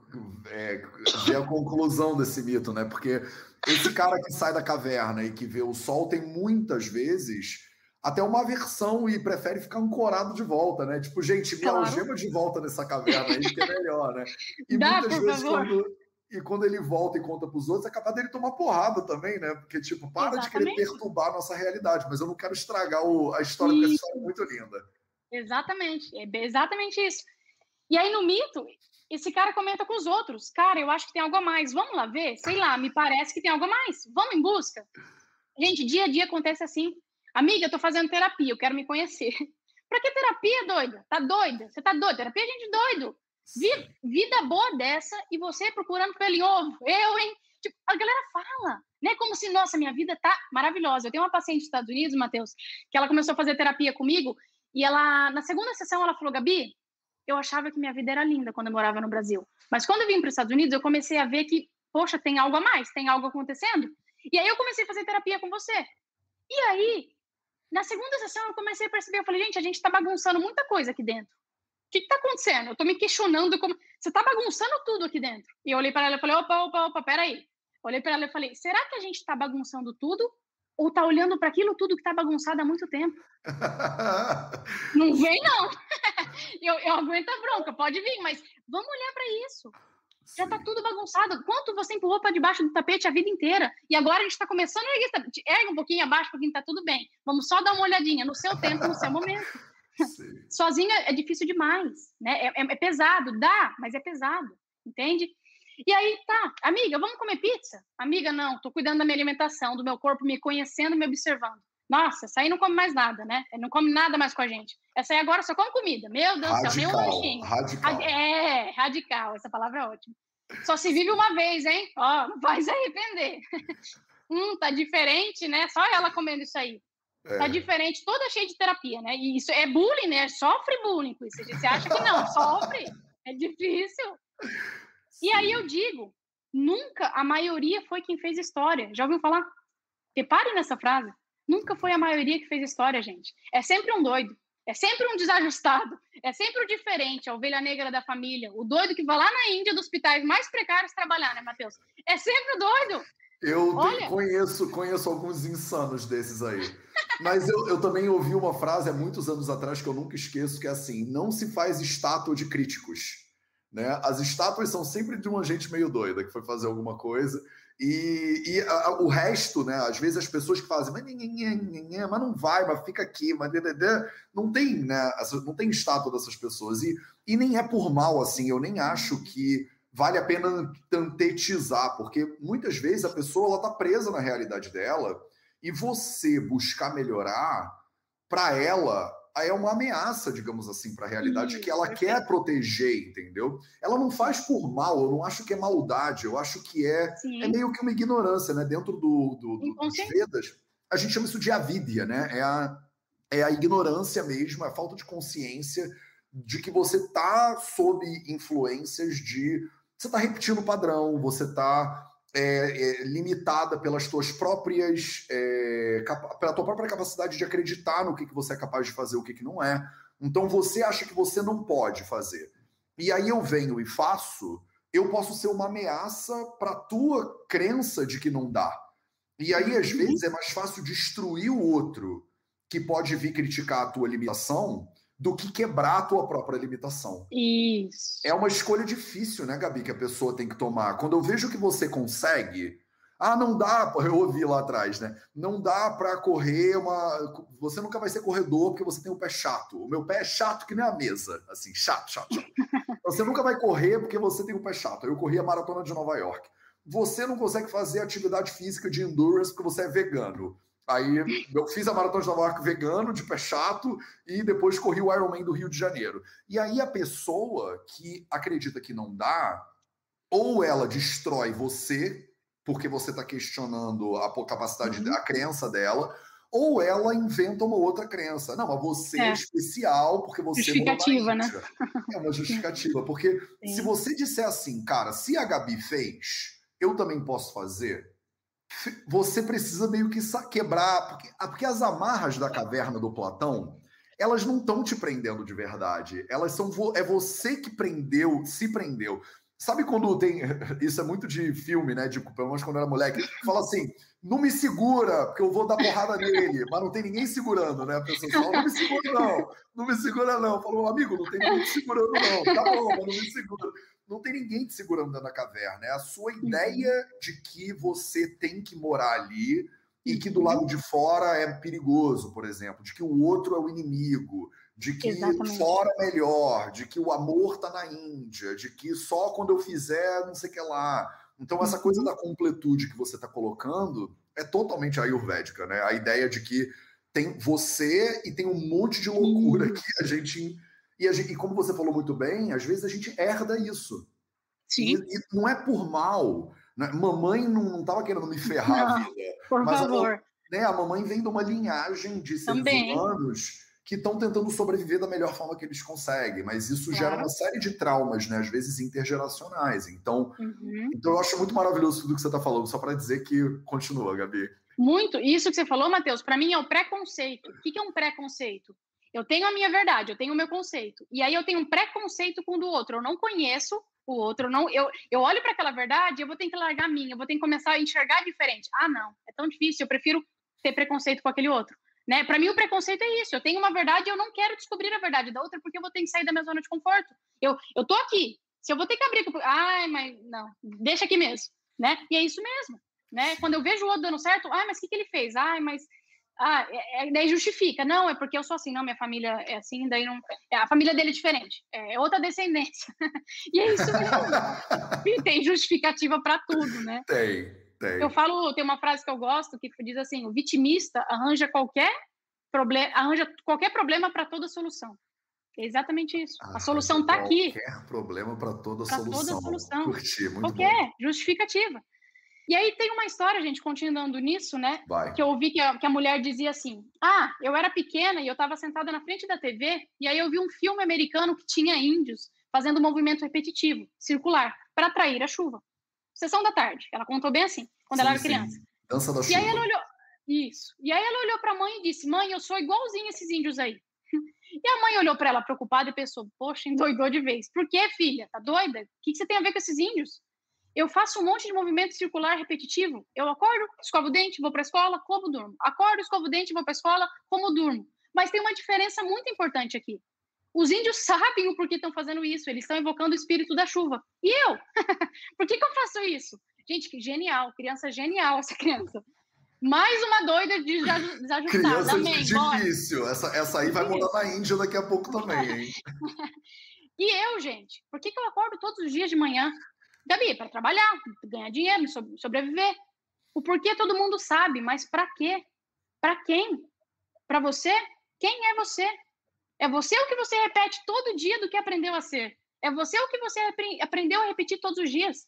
é, ver a conclusão desse mito, né? Porque esse cara que sai da caverna e que vê o sol tem muitas vezes até uma aversão e prefere ficar ancorado de volta, né? Tipo, gente, me claro. algema de volta nessa caverna aí que é melhor, né? E Dá, muitas vezes favor. quando e quando ele volta e conta para os outros, é capaz dele tomar porrada também, né? Porque, tipo, para Exatamente. de querer perturbar a nossa realidade, mas eu não quero estragar o, a história, porque a história é muito linda. Exatamente, é exatamente isso. E aí no mito, esse cara comenta com os outros: Cara, eu acho que tem algo a mais. Vamos lá ver? Sei lá, me parece que tem algo a mais. Vamos em busca. Gente, dia a dia acontece assim. Amiga, eu tô fazendo terapia, eu quero me conhecer. (laughs) pra que terapia, doida? Tá doida? Você tá doida? Terapia é gente doido. Vida boa dessa e você procurando pelo em ovo. Eu, hein? Tipo, a galera fala, né? Como se, nossa, minha vida tá maravilhosa. Eu tenho uma paciente dos Estados Unidos, Matheus, que ela começou a fazer terapia comigo e ela, na segunda sessão, ela falou, Gabi, eu achava que minha vida era linda quando eu morava no Brasil. Mas quando eu vim para os Estados Unidos, eu comecei a ver que, poxa, tem algo a mais, tem algo acontecendo. E aí eu comecei a fazer terapia com você. E aí, na segunda sessão, eu comecei a perceber, eu falei, gente, a gente está bagunçando muita coisa aqui dentro. O que está acontecendo? Eu estou me questionando como. Você está bagunçando tudo aqui dentro. E eu olhei para ela e falei, opa, opa, opa, peraí. Olhei para ela e falei, será que a gente está bagunçando tudo? Ou está olhando para aquilo tudo que está bagunçado há muito tempo? (laughs) não vem, não. (laughs) eu, eu aguento a bronca, pode vir, mas vamos olhar para isso. Já está tudo bagunçado. Quanto você empurrou para debaixo do tapete a vida inteira? E agora a gente está começando a erguer, ergue um pouquinho abaixo porque está tudo bem. Vamos só dar uma olhadinha no seu tempo, no seu momento. (laughs) Sozinha é difícil demais, né? É, é, é, pesado, dá, mas é pesado, entende? E aí, tá, amiga, vamos comer pizza? Amiga, não, tô cuidando da minha alimentação, do meu corpo, me conhecendo, me observando. Nossa, essa aí não come mais nada, né? Não come nada mais com a gente. Essa aí agora só come comida. Meu Deus do céu, nem um lanchinho. Radical. É, radical, essa palavra é ótima. Só se vive uma vez, hein? Ó, não vai se arrepender. (laughs) hum, tá diferente, né? Só ela comendo isso aí. É. Tá diferente, toda cheia de terapia, né? E isso é bullying, né? Sofre bullying com isso. Você acha que não, sofre. É difícil. E aí eu digo, nunca a maioria foi quem fez história. Já ouviu falar? Repare nessa frase. Nunca foi a maioria que fez história, gente. É sempre um doido. É sempre um desajustado. É sempre o diferente, a ovelha negra da família. O doido que vai lá na Índia dos hospitais mais precários trabalhar, né, Matheus? É sempre o doido. Eu Olha... conheço, conheço alguns insanos desses aí. Mas eu, eu também ouvi uma frase há muitos anos atrás que eu nunca esqueço, que é assim: não se faz estátua de críticos. Né? As estátuas são sempre de uma gente meio doida que foi fazer alguma coisa. E, e a, a, o resto, né? Às vezes as pessoas que fazem, mas, mas não vai, mas fica aqui, mas não tem, né? Não tem estátua dessas pessoas. E, e nem é por mal, assim. Eu nem acho que vale a pena tantetizar, porque muitas vezes a pessoa está presa na realidade dela e você buscar melhorar, para ela é uma ameaça, digamos assim, para a realidade que ela quer proteger, entendeu? Ela não faz por mal, eu não acho que é maldade, eu acho que é, é meio que uma ignorância, né? Dentro do, do, do dos Vedas, a gente chama isso de avidia, né? É a, é a ignorância mesmo, é a falta de consciência de que você está sob influências de você está repetindo o padrão, você está é, é, limitada pelas tuas próprias é, pela tua própria capacidade de acreditar no que, que você é capaz de fazer, o que, que não é. Então você acha que você não pode fazer. E aí eu venho e faço, eu posso ser uma ameaça para tua crença de que não dá. E aí, às uhum. vezes, é mais fácil destruir o outro que pode vir criticar a tua limitação do que quebrar a tua própria limitação. Isso. É uma escolha difícil, né, Gabi, que a pessoa tem que tomar. Quando eu vejo que você consegue, ah, não dá, eu ouvi lá atrás, né? Não dá para correr uma. Você nunca vai ser corredor porque você tem um pé chato. O meu pé é chato que nem a mesa, assim, chato, chato, chato. (laughs) você nunca vai correr porque você tem um pé chato. Eu corri a maratona de Nova York. Você não consegue fazer atividade física de endurance porque você é vegano. Aí eu fiz a Maratona de Nova York vegano, de pé chato, e depois corri o Ironman do Rio de Janeiro. E aí a pessoa que acredita que não dá, ou ela destrói você, porque você está questionando a capacidade, uhum. a crença dela, ou ela inventa uma outra crença. Não, mas você é, é especial porque você justificativa, né? É uma (laughs) justificativa, porque Sim. se você disser assim, cara, se a Gabi fez, eu também posso fazer você precisa meio que quebrar, porque, ah, porque as amarras da caverna do Platão, elas não estão te prendendo de verdade. Elas são é você que prendeu, se prendeu. Sabe quando tem. (laughs) Isso é muito de filme, né? Tipo, pelo menos quando eu era moleque. Fala assim: não me segura, porque eu vou dar porrada nele. Mas não tem ninguém segurando, né? A pessoa fala: não me segura, não. Não me segura, não. Falou, amigo, não tem ninguém te segurando, não. Tá bom, mas não me segura não tem ninguém te segurando dentro da caverna. É a sua ideia de que você tem que morar ali e que do lado de fora é perigoso, por exemplo, de que o outro é o inimigo, de que Exatamente. fora é melhor, de que o amor está na Índia, de que só quando eu fizer não sei o que lá. Então, essa coisa uhum. da completude que você está colocando é totalmente ayurvédica, né? A ideia de que tem você e tem um monte de loucura Sim. que a gente e, a gente. e, como você falou muito bem, às vezes a gente herda isso. Sim. E, e não é por mal. Né? Mamãe não estava querendo me ferrar não, a vida. Por favor. A, né, a mamãe vem de uma linhagem de seres Também. humanos que estão tentando sobreviver da melhor forma que eles conseguem, mas isso claro. gera uma série de traumas, né, às vezes intergeracionais. Então, uhum. então eu acho muito maravilhoso tudo que você está falando, só para dizer que continua, Gabi. Muito. Isso que você falou, Matheus, para mim é o preconceito. O que é um preconceito? Eu tenho a minha verdade, eu tenho o meu conceito. E aí eu tenho um preconceito com o do outro. Eu não conheço o outro, não. Eu, eu olho para aquela verdade, eu vou ter que largar a minha, eu vou ter que começar a enxergar diferente. Ah, não, é tão difícil, eu prefiro ter preconceito com aquele outro. Né? Para mim, o preconceito é isso. Eu tenho uma verdade e eu não quero descobrir a verdade da outra porque eu vou ter que sair da minha zona de conforto. Eu, eu tô aqui. Se eu vou ter que abrir. Ai, mas não, deixa aqui mesmo. Né? E é isso mesmo. Né? Quando eu vejo o outro dando certo, ah, mas o que, que ele fez? Ai, mas ah, é, é, daí justifica. Não, é porque eu sou assim, não, minha família é assim, daí não. É, a família dele é diferente, é outra descendência. (laughs) e é isso mesmo. e (laughs) tem justificativa para tudo, né? Tem, tem. Eu falo, tem uma frase que eu gosto que diz assim: o vitimista arranja qualquer problema, arranja qualquer problema para toda solução. É exatamente isso. a solução está aqui. Qualquer problema para toda pra solução. Toda solução. Curti, muito qualquer bom. justificativa. E aí tem uma história, gente, continuando nisso, né? Vai. Que eu ouvi que a, que a mulher dizia assim: Ah, eu era pequena e eu estava sentada na frente da TV, e aí eu vi um filme americano que tinha índios fazendo um movimento repetitivo, circular, para atrair a chuva. Sessão da tarde. Ela contou bem assim, quando sim, ela era sim. criança. Dança da e chuva. aí ela olhou. Isso. E aí ela olhou para a mãe e disse: Mãe, eu sou igualzinha esses índios aí. E a mãe olhou para ela preocupada e pensou: Poxa, endoidou de vez. Por que, filha? Tá doida? O que, que você tem a ver com esses índios? Eu faço um monte de movimento circular repetitivo. Eu acordo, escovo o dente, vou para a escola, como durmo. Acordo, escovo o dente, vou para a escola, como durmo. Mas tem uma diferença muito importante aqui. Os índios (laughs) sabem o porquê estão fazendo isso. Eles estão invocando o espírito da chuva. E eu? (laughs) Por que, que eu faço isso? Gente, que genial. Criança genial essa criança. Mais uma doida desajustada. Criança Amém, difícil. Essa, essa aí vai mudar na Índia daqui a pouco também, (laughs) hein? e eu, gente? Por que, que eu acordo todos os dias de manhã? Gabi, para trabalhar, ganhar dinheiro, sobreviver. O porquê todo mundo sabe, mas para quê? Para quem? Para você? Quem é você? É você o que você repete todo dia do que aprendeu a ser? É você o que você aprendeu a repetir todos os dias?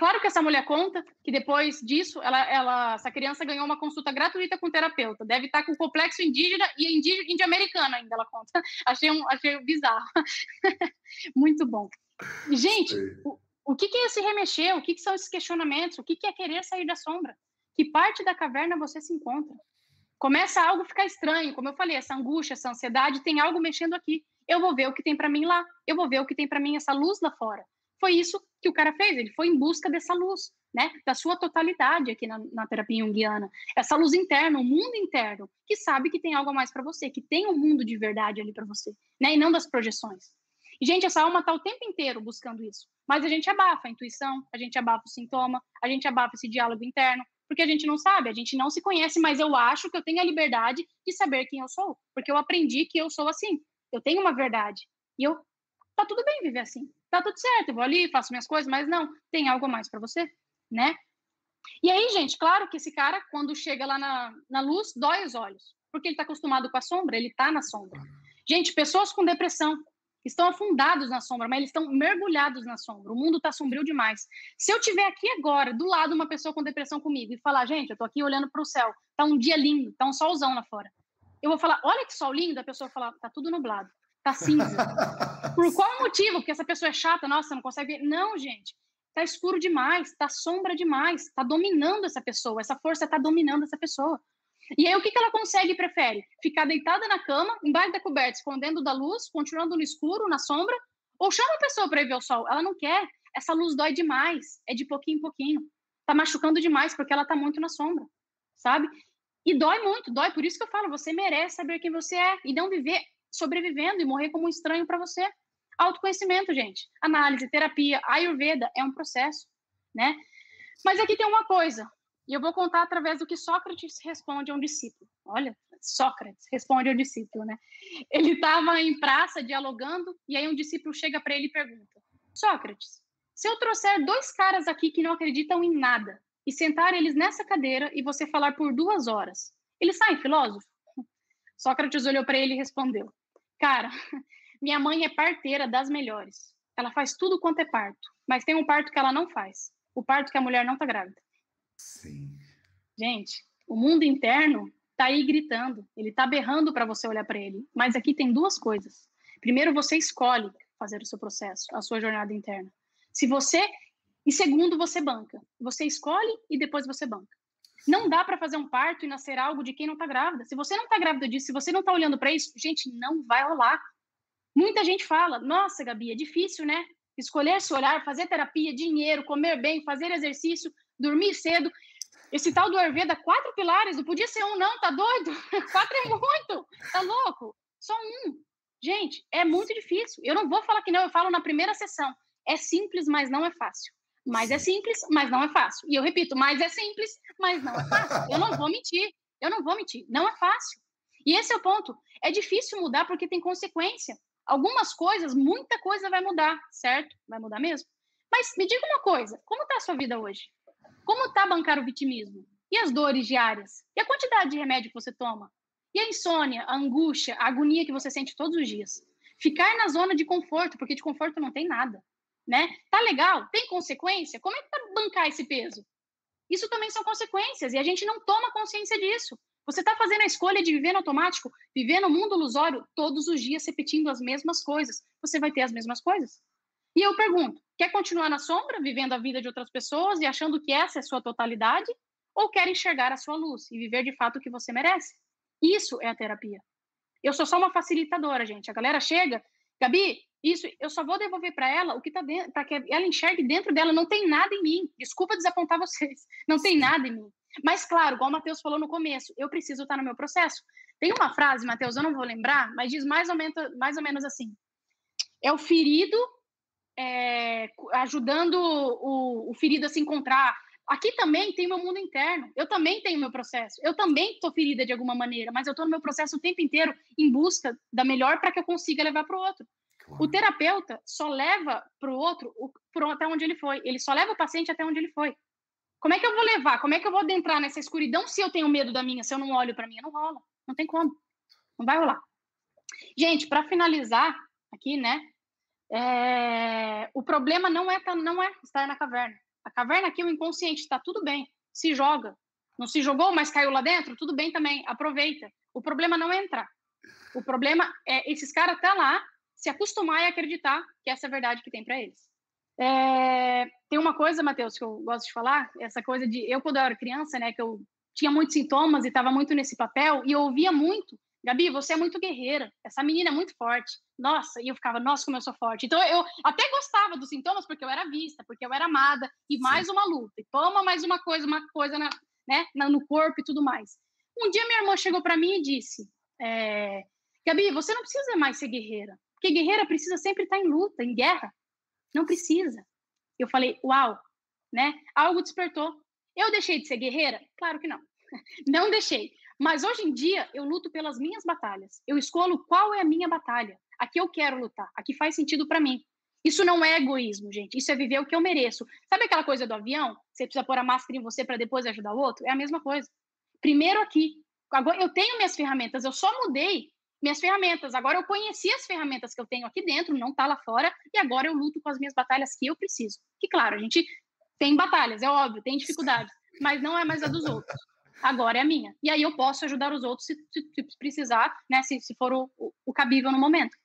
Claro que essa mulher conta que depois disso, ela, ela, essa criança ganhou uma consulta gratuita com o terapeuta. Deve estar com complexo indígena e índia americana ainda, ela conta. (laughs) Achei, um, achei bizarro. (laughs) Muito bom. Gente, o, o que, que é esse remexer? O que, que são esses questionamentos? O que, que é querer sair da sombra? Que parte da caverna você se encontra? Começa algo a ficar estranho, como eu falei, essa angústia, essa ansiedade, tem algo mexendo aqui. Eu vou ver o que tem para mim lá. Eu vou ver o que tem para mim essa luz lá fora. Foi isso que o cara fez. Ele foi em busca dessa luz, né? Da sua totalidade aqui na, na terapia junguiana. Essa luz interna, o mundo interno, que sabe que tem algo a mais para você, que tem um mundo de verdade ali para você, né? E não das projeções. E, gente, essa alma está o tempo inteiro buscando isso. Mas a gente abafa a intuição, a gente abafa o sintoma, a gente abafa esse diálogo interno, porque a gente não sabe, a gente não se conhece, mas eu acho que eu tenho a liberdade de saber quem eu sou, porque eu aprendi que eu sou assim. Eu tenho uma verdade. E eu tá tudo bem viver assim. Tá tudo certo, eu vou ali, faço minhas coisas, mas não, tem algo mais para você, né? E aí, gente, claro que esse cara, quando chega lá na, na luz, dói os olhos, porque ele está acostumado com a sombra, ele está na sombra. Gente, pessoas com depressão, estão afundados na sombra, mas eles estão mergulhados na sombra. O mundo está sombrio demais. Se eu tiver aqui agora, do lado uma pessoa com depressão comigo e falar, gente, eu tô aqui olhando para o céu, tá um dia lindo, tá um solzão lá fora. Eu vou falar, olha que sol lindo, a pessoa vai falar, tá tudo nublado, tá cinza. (laughs) Por qual motivo? Porque essa pessoa é chata, nossa, não consegue ver. Não, gente. Tá escuro demais, tá sombra demais, tá dominando essa pessoa, essa força tá dominando essa pessoa. E aí, o que, que ela consegue e prefere? Ficar deitada na cama, embaixo da coberta, escondendo da luz, continuando no escuro, na sombra? Ou chama a pessoa para ir ver o sol? Ela não quer. Essa luz dói demais. É de pouquinho em pouquinho. Tá machucando demais, porque ela tá muito na sombra, sabe? E dói muito, dói. Por isso que eu falo, você merece saber quem você é e não viver sobrevivendo e morrer como um estranho para você. Autoconhecimento, gente. Análise, terapia, Ayurveda é um processo, né? Mas aqui tem uma coisa. E eu vou contar através do que Sócrates responde a um discípulo. Olha, Sócrates responde ao discípulo, né? Ele estava em praça dialogando e aí um discípulo chega para ele e pergunta: Sócrates, se eu trouxer dois caras aqui que não acreditam em nada e sentar eles nessa cadeira e você falar por duas horas, eles saem filósofo? (laughs) Sócrates olhou para ele e respondeu: Cara, (laughs) minha mãe é parteira das melhores. Ela faz tudo quanto é parto, mas tem um parto que ela não faz. O parto que a mulher não está grávida. Sim. Gente, o mundo interno tá aí gritando, ele tá berrando para você olhar para ele. Mas aqui tem duas coisas. Primeiro, você escolhe fazer o seu processo, a sua jornada interna. Se você e segundo, você banca. Você escolhe e depois você banca. Não dá para fazer um parto e nascer algo de quem não está grávida. Se você não está grávida disso, se você não está olhando para isso, gente, não vai rolar. Muita gente fala: Nossa, Gabi, é difícil, né? Escolher se olhar, fazer terapia, dinheiro, comer bem, fazer exercício, dormir cedo. Esse tal do Ayurveda, quatro pilares, não podia ser um, não, tá doido? (laughs) quatro é muito, tá louco? Só um. Gente, é muito difícil. Eu não vou falar que não, eu falo na primeira sessão. É simples, mas não é fácil. Mas é simples, mas não é fácil. E eu repito, mas é simples, mas não é fácil. Eu não vou mentir. Eu não vou mentir. Não é fácil. E esse é o ponto. É difícil mudar porque tem consequência. Algumas coisas, muita coisa vai mudar, certo? Vai mudar mesmo. Mas me diga uma coisa: como está a sua vida hoje? Como está bancar o vitimismo? E as dores diárias? E a quantidade de remédio que você toma? E a insônia, a angústia, a agonia que você sente todos os dias? Ficar na zona de conforto, porque de conforto não tem nada, né? Tá legal? Tem consequência? Como é que tá bancar esse peso? Isso também são consequências e a gente não toma consciência disso. Você está fazendo a escolha de viver no automático, viver no mundo ilusório, todos os dias repetindo as mesmas coisas. Você vai ter as mesmas coisas. E eu pergunto: quer continuar na sombra, vivendo a vida de outras pessoas e achando que essa é a sua totalidade? Ou quer enxergar a sua luz e viver de fato o que você merece? Isso é a terapia. Eu sou só uma facilitadora, gente. A galera chega, Gabi, isso, eu só vou devolver para ela o que está dentro, para que ela enxergue dentro dela. Não tem nada em mim. Desculpa desapontar (laughs) vocês. Não tem nada em mim. Mas, claro, igual o Matheus falou no começo, eu preciso estar no meu processo. Tem uma frase, Matheus, eu não vou lembrar, mas diz mais ou menos, mais ou menos assim: é o ferido é, ajudando o, o ferido a se encontrar. Aqui também tem meu mundo interno. Eu também tenho meu processo. Eu também estou ferida de alguma maneira, mas eu estou no meu processo o tempo inteiro em busca da melhor para que eu consiga levar para o outro. O terapeuta só leva para o outro até onde ele foi. Ele só leva o paciente até onde ele foi. Como é que eu vou levar? Como é que eu vou adentrar nessa escuridão se eu tenho medo da minha, se eu não olho para mim? Não rola. Não tem como. Não vai rolar. Gente, para finalizar aqui, né? É... O problema não é, tá, não é estar na caverna. A caverna aqui, o inconsciente, está tudo bem. Se joga. Não se jogou, mas caiu lá dentro? Tudo bem também. Aproveita. O problema não é entrar. O problema é esses caras até lá se acostumar e acreditar que essa é a verdade que tem para eles. É... Tem uma coisa, Matheus, que eu gosto de falar, essa coisa de eu quando eu era criança, né, que eu tinha muitos sintomas e estava muito nesse papel e eu ouvia muito Gabi, você é muito guerreira. Essa menina é muito forte. Nossa, e eu ficava, nossa, como eu sou forte. Então eu até gostava dos sintomas porque eu era vista, porque eu era amada e mais uma luta. E toma mais uma coisa, uma coisa na, né, no corpo e tudo mais. Um dia minha irmã chegou para mim e disse: é, Gabi, você não precisa mais ser guerreira, porque guerreira precisa sempre estar em luta, em guerra. Não precisa. Eu falei, uau, né? Algo despertou. Eu deixei de ser guerreira? Claro que não. (laughs) Não deixei. Mas hoje em dia eu luto pelas minhas batalhas. Eu escolho qual é a minha batalha. A que eu quero lutar, a que faz sentido para mim. Isso não é egoísmo, gente. Isso é viver o que eu mereço. Sabe aquela coisa do avião? Você precisa pôr a máscara em você para depois ajudar o outro? É a mesma coisa. Primeiro aqui. Agora eu tenho minhas ferramentas, eu só mudei minhas ferramentas. Agora eu conheci as ferramentas que eu tenho aqui dentro, não tá lá fora, e agora eu luto com as minhas batalhas que eu preciso. Que claro, a gente tem batalhas, é óbvio, tem dificuldades, mas não é mais a dos outros agora é a minha. E aí eu posso ajudar os outros se, se, se precisar, né? Se, se for o, o, o, cabível no momento.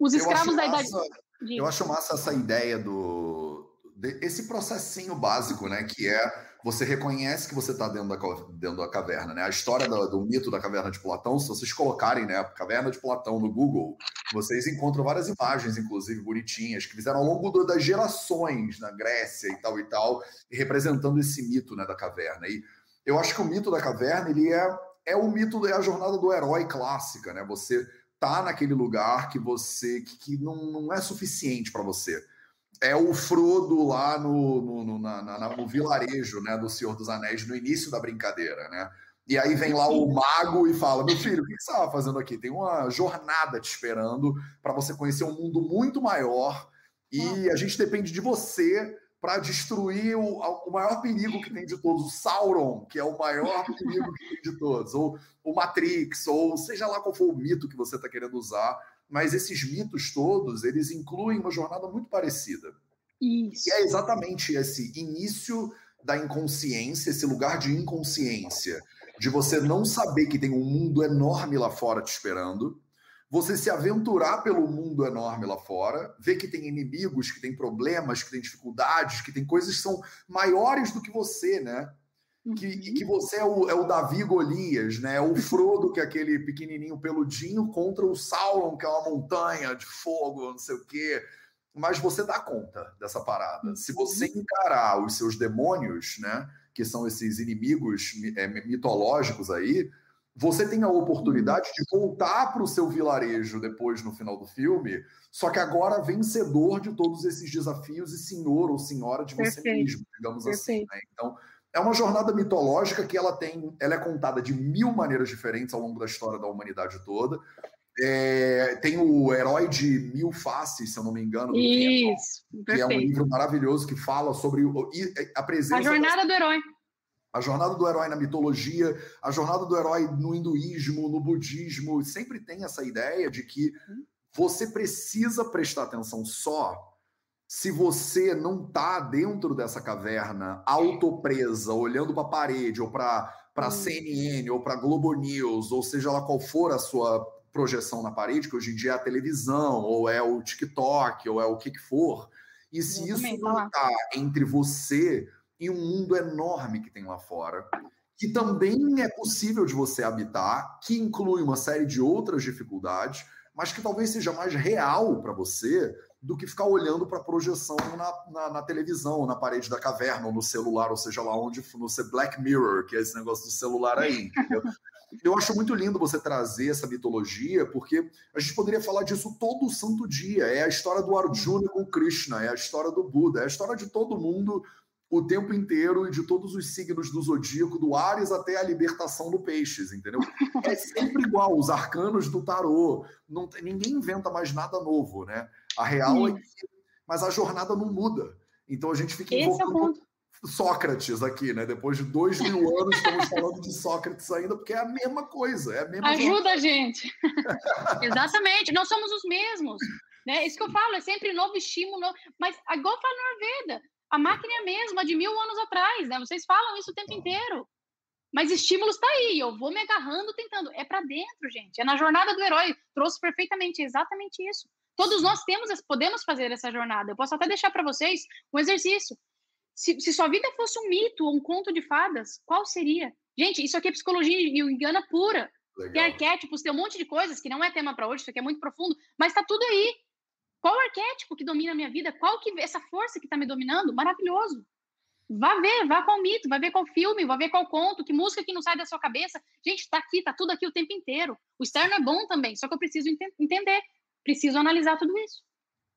Os escravos da massa, idade. De... Eu acho massa essa ideia do. De, esse processinho básico, né? Que é você reconhece que você está dentro da, dentro da caverna, né? A história do, do, mito da caverna de Platão, se vocês colocarem, né, a caverna de Platão no Google, vocês encontram várias imagens, inclusive bonitinhas, que fizeram ao longo do, das gerações na Grécia e tal e tal, representando esse mito, né, da caverna. E eu acho que o mito da caverna ele é, é o mito, é a jornada do herói clássica, né? Você tá naquele lugar que você que, que não, não é suficiente para você. É o Frodo lá no, no, no, na, na, no vilarejo né, do Senhor dos Anéis, no início da brincadeira, né? E aí vem lá o mago e fala: Meu filho, o que você estava fazendo aqui? Tem uma jornada te esperando para você conhecer um mundo muito maior e a gente depende de você para destruir o, o, maior perigo que tem de todos, o Sauron, que é o maior perigo que tem de todos, ou o Matrix, ou seja lá qual for o mito que você está querendo usar. Mas esses mitos todos, eles incluem uma jornada muito parecida. Isso. E é exatamente esse início da inconsciência, esse lugar de inconsciência de você não saber que tem um mundo enorme lá fora te esperando, você se aventurar pelo mundo enorme lá fora, ver que tem inimigos, que tem problemas, que tem dificuldades, que tem coisas que são maiores do que você, né? Que, uhum. que você é o, é o Davi Golias, né? O Frodo, que é aquele pequenininho peludinho, contra o Sauron, que é uma montanha de fogo, não sei o quê. Mas você dá conta dessa parada. Se você uhum. encarar os seus demônios, né? que são esses inimigos é, mitológicos aí, você tem a oportunidade de voltar para o seu vilarejo depois no final do filme, só que agora vencedor de todos esses desafios e senhor ou senhora de você Perfeito. mesmo, digamos assim, Perfeito. assim. Né? Então, é uma jornada mitológica que ela tem, ela é contada de mil maneiras diferentes ao longo da história da humanidade toda. É, tem o Herói de Mil Faces, se eu não me engano. Isso, que é um livro maravilhoso que fala sobre a presença. A jornada do herói. A jornada do herói na mitologia, a jornada do herói no hinduísmo, no budismo, sempre tem essa ideia de que você precisa prestar atenção só se você não está dentro dessa caverna, autopresa, olhando para a parede, ou para a CNN, ou para Globo News, ou seja lá qual for a sua projeção na parede, que hoje em dia é a televisão, ou é o TikTok, ou é o que, que for. E se isso não está entre você e um mundo enorme que tem lá fora, que também é possível de você habitar, que inclui uma série de outras dificuldades, mas que talvez seja mais real para você do que ficar olhando para a projeção na, na, na, televisão, na parede da caverna, ou no celular, ou seja lá onde no Black Mirror, que é esse negócio do celular aí. (laughs) Eu acho muito lindo você trazer essa mitologia, porque a gente poderia falar disso todo santo dia. É a história do Arjuna com Krishna, é a história do Buda, é a história de todo mundo o tempo inteiro e de todos os signos do zodíaco, do Ares até a libertação do Peixes, entendeu? É sempre igual, os arcanos do tarô. Não, ninguém inventa mais nada novo, né? A real Sim. é que. Mas a jornada não muda. Então a gente fica Esse é o ponto. Sócrates aqui, né? Depois de dois mil anos, estamos falando de Sócrates ainda, porque é a mesma coisa. É a mesma Ajuda a gente. (laughs) Exatamente, nós somos os mesmos. Né? Isso que eu falo, é sempre novo estímulo. Novo... Mas, igual fala no Ayurveda, a máquina é a mesma de mil anos atrás, né? Vocês falam isso o tempo inteiro. Mas estímulos está aí, eu vou me agarrando, tentando. É para dentro, gente. É na jornada do herói. Trouxe perfeitamente, exatamente isso. Todos nós temos, podemos fazer essa jornada. Eu posso até deixar para vocês um exercício. Se, se sua vida fosse um mito ou um conto de fadas, qual seria? Gente, isso aqui é psicologia e engana pura. Legal. Tem arquétipos, tem um monte de coisas que não é tema para hoje, isso aqui é muito profundo, mas está tudo aí. Qual arquétipo que domina a minha vida? Qual que essa força que está me dominando? Maravilhoso. Vá ver, vá qual mito, vá ver qual filme, vá ver qual conto, que música que não sai da sua cabeça. Gente, está aqui, está tudo aqui o tempo inteiro. O externo é bom também, só que eu preciso ent entender, preciso analisar tudo isso.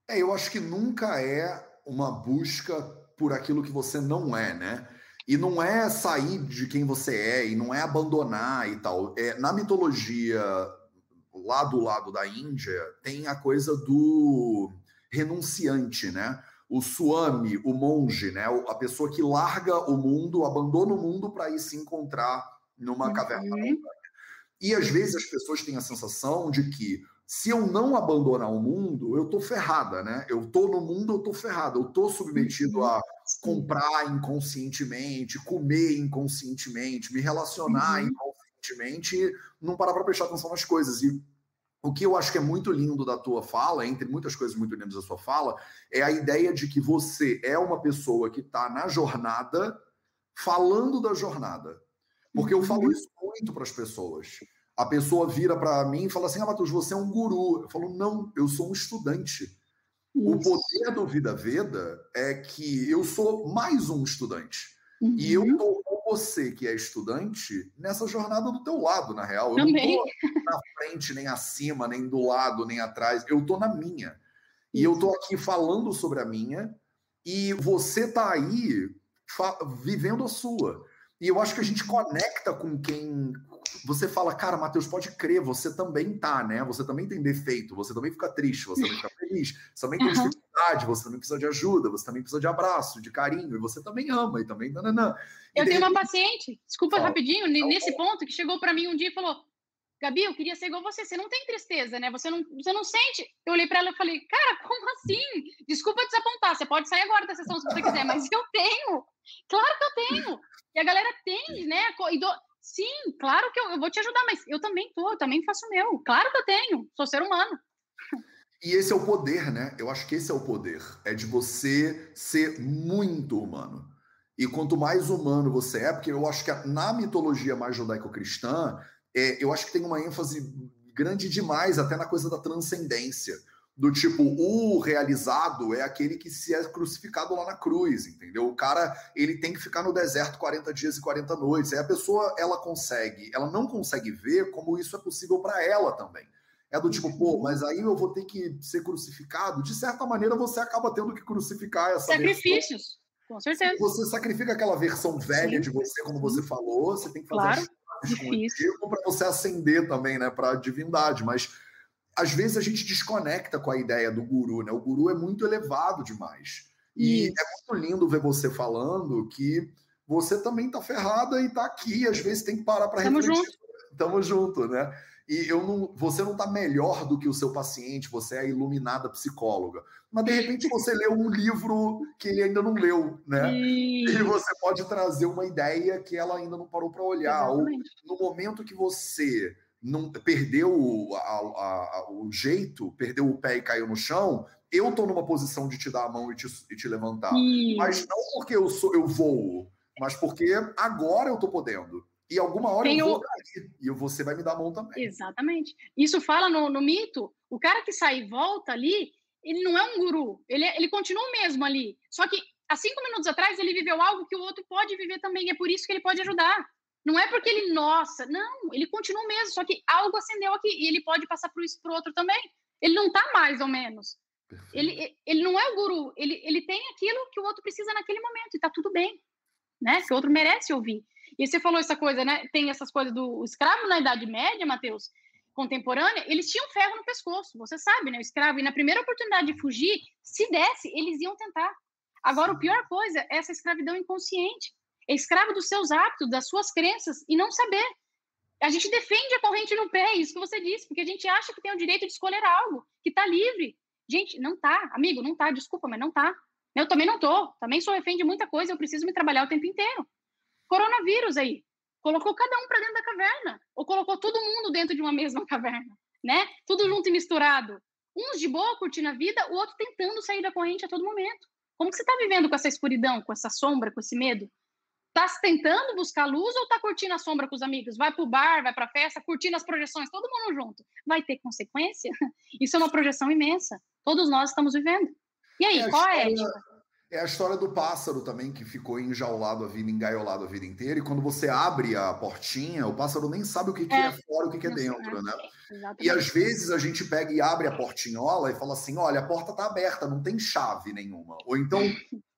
É, eu acho que nunca é uma busca por aquilo que você não é, né? E não é sair de quem você é, e não é abandonar e tal. É, na mitologia lá do lado da Índia, tem a coisa do renunciante, né? O suami, o monge, né? A pessoa que larga o mundo, abandona o mundo para ir se encontrar numa caverna. Uhum. E às vezes as pessoas têm a sensação de que se eu não abandonar o mundo, eu tô ferrada, né? Eu tô no mundo, eu tô ferrada. Eu tô submetido a comprar inconscientemente, comer inconscientemente, me relacionar uhum. inconscientemente, não parar para prestar atenção nas coisas. E o que eu acho que é muito lindo da tua fala, entre muitas coisas muito lindas da sua fala, é a ideia de que você é uma pessoa que está na jornada, falando da jornada. Porque eu falo uhum. isso muito para as pessoas a pessoa vira para mim e fala assim: Ah, Matheus, você é um guru. Eu falo: Não, eu sou um estudante. Isso. O poder do Vida Veda é que eu sou mais um estudante. Uhum. E eu tô com você, que é estudante, nessa jornada do teu lado, na real. Eu Também. não tô na frente, nem acima, nem do lado, nem atrás. Eu tô na minha. E eu tô aqui falando sobre a minha, e você tá aí vivendo a sua. E eu acho que a gente conecta com quem. Você fala, cara, Matheus, pode crer, você também tá, né? Você também tem defeito, você também fica triste, você também fica (laughs) feliz, você também tem uhum. dificuldade, você também precisa de ajuda, você também precisa de abraço, de carinho, e você também ama, e também. Nananã. E eu tenho uma paciente, desculpa fala, rapidinho, nesse ponto, que chegou para mim um dia e falou: Gabi, eu queria ser igual você. Você não tem tristeza, né? Você não, você não sente. Eu olhei para ela e falei, cara, como assim? Desculpa desapontar. Você pode sair agora da sessão se você quiser, mas eu tenho. Claro que eu tenho. E a galera tem, né? Sim, claro que eu, eu vou te ajudar, mas eu também tô, eu também faço o meu. Claro que eu tenho. Sou ser humano. E esse é o poder, né? Eu acho que esse é o poder. É de você ser muito humano. E quanto mais humano você é, porque eu acho que na mitologia mais judaico-cristã, é, eu acho que tem uma ênfase grande demais até na coisa da transcendência. Do tipo, o realizado é aquele que se é crucificado lá na cruz, entendeu? O cara, ele tem que ficar no deserto 40 dias e 40 noites. Aí a pessoa, ela consegue, ela não consegue ver como isso é possível para ela também. É do tipo, pô, mas aí eu vou ter que ser crucificado. De certa maneira, você acaba tendo que crucificar essa Sacrifícios, versão. com certeza. Você sacrifica aquela versão velha Sim. de você, como você falou, você tem que fazer claro contigo para você ascender também, né, para a divindade, mas às vezes a gente desconecta com a ideia do guru, né? O guru é muito elevado demais. E Isso. é muito lindo ver você falando que você também tá ferrada e tá aqui, às vezes tem que parar para refletir. Junto. Tamo junto, né? E eu não, você não está melhor do que o seu paciente, você é a iluminada psicóloga. Mas de repente você leu um livro que ele ainda não leu, né? E, e você pode trazer uma ideia que ela ainda não parou para olhar. Exatamente. Ou no momento que você não perdeu a, a, a, o jeito, perdeu o pé e caiu no chão, eu estou numa posição de te dar a mão e te, e te levantar. Isso. Mas não porque eu sou eu voo, mas porque agora eu estou podendo. E alguma hora Tem eu vou o... cair, e você vai me dar a mão também. Exatamente. Isso fala no, no, mito. O cara que sai e volta ali, ele não é um guru. Ele, é, ele continua mesmo ali. Só que há cinco minutos atrás ele viveu algo que o outro pode viver também. É por isso que ele pode ajudar. Não é porque ele, nossa, não, ele continua mesmo. Só que algo acendeu aqui e ele pode passar para isso para o outro também. Ele não está mais ou menos. Ele, ele não é o guru. Ele, ele tem aquilo que o outro precisa naquele momento e está tudo bem. Né? Que o outro merece ouvir. E você falou essa coisa, né? Tem essas coisas do escravo na Idade Média, Mateus, contemporânea, eles tinham ferro no pescoço, você sabe, né? O escravo, e na primeira oportunidade de fugir, se desse, eles iam tentar. Agora, a pior coisa é essa escravidão inconsciente. É escravo dos seus hábitos, das suas crenças, e não saber. A gente defende a corrente no pé, isso que você disse, porque a gente acha que tem o direito de escolher algo, que está livre. Gente, não tá, amigo, não tá, desculpa, mas não tá. Eu também não tô, também sou refém de muita coisa, eu preciso me trabalhar o tempo inteiro coronavírus aí. Colocou cada um para dentro da caverna, ou colocou todo mundo dentro de uma mesma (laughs) caverna, né? Tudo junto e misturado. Uns de boa curtindo a vida, o outro tentando sair da corrente a todo momento. Como que você está vivendo com essa escuridão, com essa sombra, com esse medo? Tá tentando buscar luz ou tá curtindo a sombra com os amigos? Vai pro bar, vai pra festa, curtindo as projeções, todo mundo junto. Vai ter consequência? (laughs) Isso é uma projeção imensa. Todos nós estamos vivendo. E aí, é, qual é a ética? É a história do pássaro também, que ficou enjaulado a vida, engaiolado a vida inteira, e quando você abre a portinha, o pássaro nem sabe o que, que é, é fora e o que, que é dentro, né? Exatamente. E às vezes a gente pega e abre a portinhola e fala assim: olha, a porta tá aberta, não tem chave nenhuma. Ou então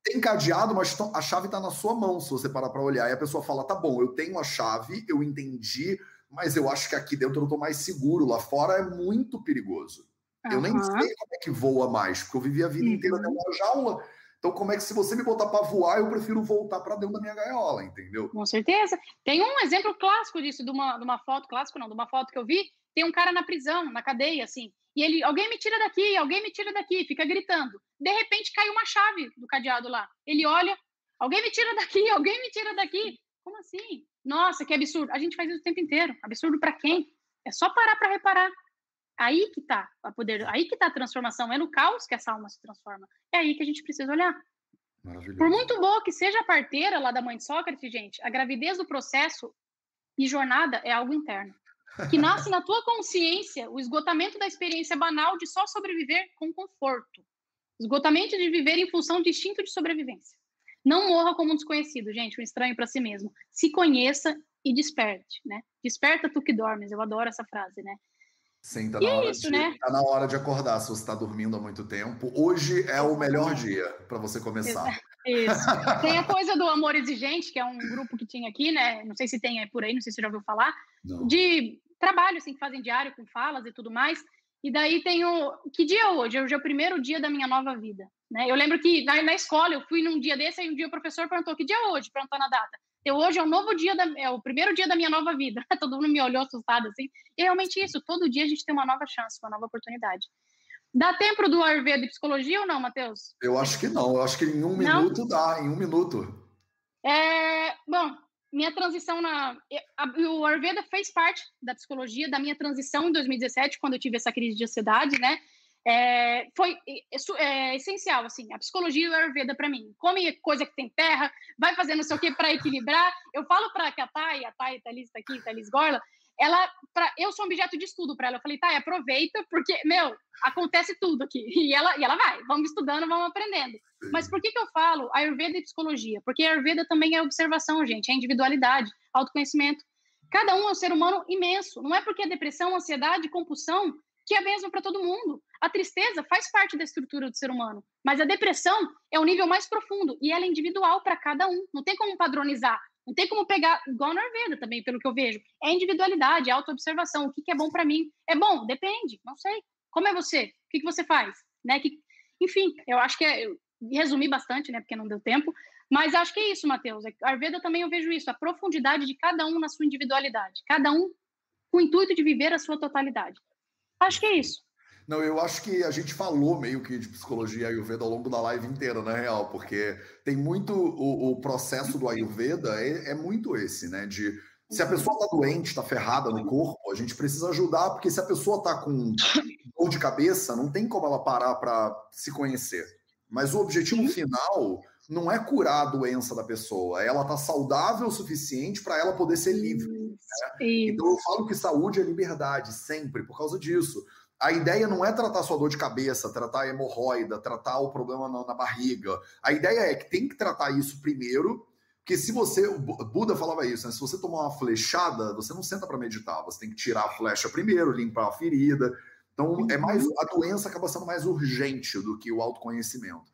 tem cadeado, mas a chave tá na sua mão, se você parar para olhar. E a pessoa fala: tá bom, eu tenho a chave, eu entendi, mas eu acho que aqui dentro eu tô mais seguro, lá fora é muito perigoso. Uhum. Eu nem sei como é que voa mais, porque eu vivi a vida uhum. inteira dentro da jaula então, como é que se você me botar para voar, eu prefiro voltar para dentro da minha gaiola, entendeu? Com certeza. Tem um exemplo clássico disso, de uma, de uma foto, clássico não, de uma foto que eu vi, tem um cara na prisão, na cadeia, assim, e ele, alguém me tira daqui, alguém me tira daqui, fica gritando. De repente cai uma chave do cadeado lá. Ele olha, alguém me tira daqui, (laughs) alguém me tira daqui. Como assim? Nossa, que absurdo. A gente faz isso o tempo inteiro. Absurdo para quem? É só parar para reparar. Aí que tá a poder, aí que tá a transformação, é no caos que essa alma se transforma. É aí que a gente precisa olhar. Por muito boa que seja a parteira lá da mãe de Sócrates, gente, a gravidez do processo e jornada é algo interno. Que nasce na tua consciência o esgotamento da experiência banal de só sobreviver com conforto. Esgotamento de viver em função de instinto de sobrevivência. Não morra como um desconhecido, gente, um estranho para si mesmo. Se conheça e desperte, né? Desperta tu que dormes. Eu adoro essa frase, né? Sim, tá na, hora isso, de, né? tá na hora de acordar se você está dormindo há muito tempo. Hoje é o melhor dia para você começar. Isso. Tem a coisa do Amor Exigente, que é um grupo que tinha aqui, né? Não sei se tem por aí, não sei se você já ouviu falar. Não. De trabalho, assim, que fazem diário com falas e tudo mais. E daí tem o. Que dia é hoje? Hoje é o primeiro dia da minha nova vida. Né? Eu lembro que na, na escola eu fui num dia desse, aí um dia o professor perguntou: que dia é hoje? Perguntou na data. Eu, hoje é o novo dia, da, é o primeiro dia da minha nova vida. (laughs) Todo mundo me olhou assustado assim. E é realmente isso, todo dia a gente tem uma nova chance, uma nova oportunidade. Dá tempo do Ayurveda de psicologia ou não, Matheus? Eu acho que não. Eu acho que em um não? minuto dá, em um minuto. É, bom, minha transição na. O Ayurveda fez parte da psicologia, da minha transição em 2017, quando eu tive essa crise de ansiedade, né? é, foi é, essencial, assim, a psicologia e o Ayurveda para mim. Come coisa que tem terra, vai fazer não sei o que para equilibrar. Eu falo para a Thay, a Thay Thalis tá aqui, Thalis Gorla, ela, pra, eu sou objeto de estudo para ela. Eu falei, Thay, aproveita, porque, meu, acontece tudo aqui. (laughs) E ela, e ela vai, vamos estudando, vamos aprendendo. Mas por que, que eu falo Ayurveda e psicologia? Porque Ayurveda também é observação, gente, é individualidade, autoconhecimento. Cada um é um ser humano imenso. Não é porque a depressão, ansiedade, compulsão que é mesmo para todo mundo. A tristeza faz parte da estrutura do ser humano, mas a depressão é o nível mais profundo e ela é individual para cada um. Não tem como padronizar, não tem como pegar, igual na Ayurveda também, pelo que eu vejo. É individualidade, é autoobservação. O que, que é bom para mim? É bom? Depende, não sei. Como é você? O que, que você faz? Né? Que, enfim, eu acho que é, eu resumi bastante, né? Porque não deu tempo. Mas acho que é isso, Matheus. A Ayurveda também eu vejo isso, a profundidade de cada um na sua individualidade. Cada um com o intuito de viver a sua totalidade. Acho que é isso. Não, eu acho que a gente falou meio que de psicologia Ayurveda ao longo da live inteira, na real, porque tem muito o, o processo do Ayurveda é, é, muito esse, né? De se a pessoa tá doente, tá ferrada no corpo, a gente precisa ajudar, porque se a pessoa tá com dor de cabeça, não tem como ela parar para se conhecer. Mas o objetivo final não é curar a doença da pessoa, ela tá saudável o suficiente para ela poder ser livre. Né? Então eu falo que saúde é liberdade, sempre, por causa disso. A ideia não é tratar sua dor de cabeça, tratar a hemorroida, tratar o problema na, na barriga. A ideia é que tem que tratar isso primeiro, porque se você. O Buda falava isso, né? Se você tomar uma flechada, você não senta para meditar, você tem que tirar a flecha primeiro, limpar a ferida. Então, é mais a doença acaba sendo mais urgente do que o autoconhecimento.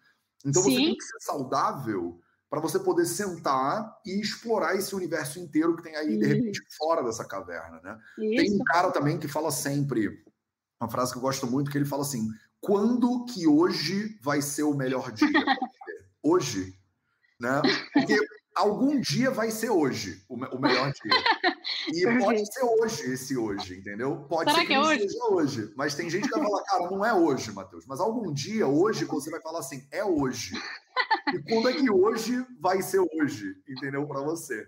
Então, Sim. você tem que ser saudável para você poder sentar e explorar esse universo inteiro que tem aí, de repente, fora dessa caverna, né? Tem um cara também que fala sempre, uma frase que eu gosto muito, que ele fala assim, quando que hoje vai ser o melhor dia? (laughs) hoje, né? Porque algum dia vai ser hoje o, melhor dia. E (laughs) pode ser hoje esse hoje, entendeu? Pode Será ser que, que é hoje? seja hoje. Mas tem gente que vai falar, cara, não é hoje, Matheus. Mas algum dia, hoje, você vai falar assim, é hoje. E quando é que hoje vai ser hoje, entendeu? Para você.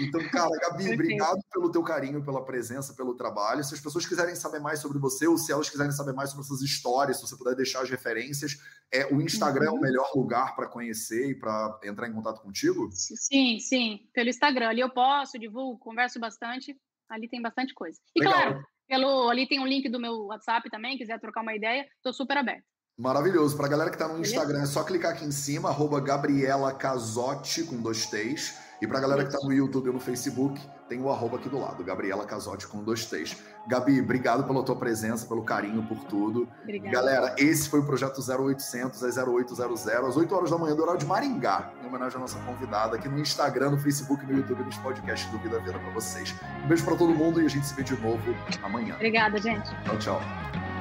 Então, cara, Gabi, obrigado pelo teu carinho, pela presença, pelo trabalho. Se as pessoas quiserem saber mais sobre você, ou se elas quiserem saber mais sobre suas histórias, se você puder deixar as referências, é, o Instagram uhum. é o uhum. melhor lugar para conhecer e para entrar em contato contigo? Sim, sim, pelo Instagram. Ali eu posso, divulgo, converso bastante. Ali tem bastante coisa. E Legal. claro, pelo, ali tem um link do meu WhatsApp também, quiser trocar uma ideia, estou super aberto. Maravilhoso. Para a galera que está no Instagram, é só clicar aqui em cima, arroba Gabriela Casotti, com dois T's. E para a galera que está no YouTube ou no Facebook, tem o arroba aqui do lado, Gabriela Casotti, com dois T's. Gabi, obrigado pela tua presença, pelo carinho, por tudo. Obrigada. Galera, esse foi o projeto 0800 é 0800, às 8 horas da manhã, do horário de Maringá, em homenagem à nossa convidada, aqui no Instagram, no Facebook, no YouTube, nos podcasts do Vida Vida para vocês. Um beijo para todo mundo e a gente se vê de novo amanhã. Obrigada, gente. Tchau, tchau.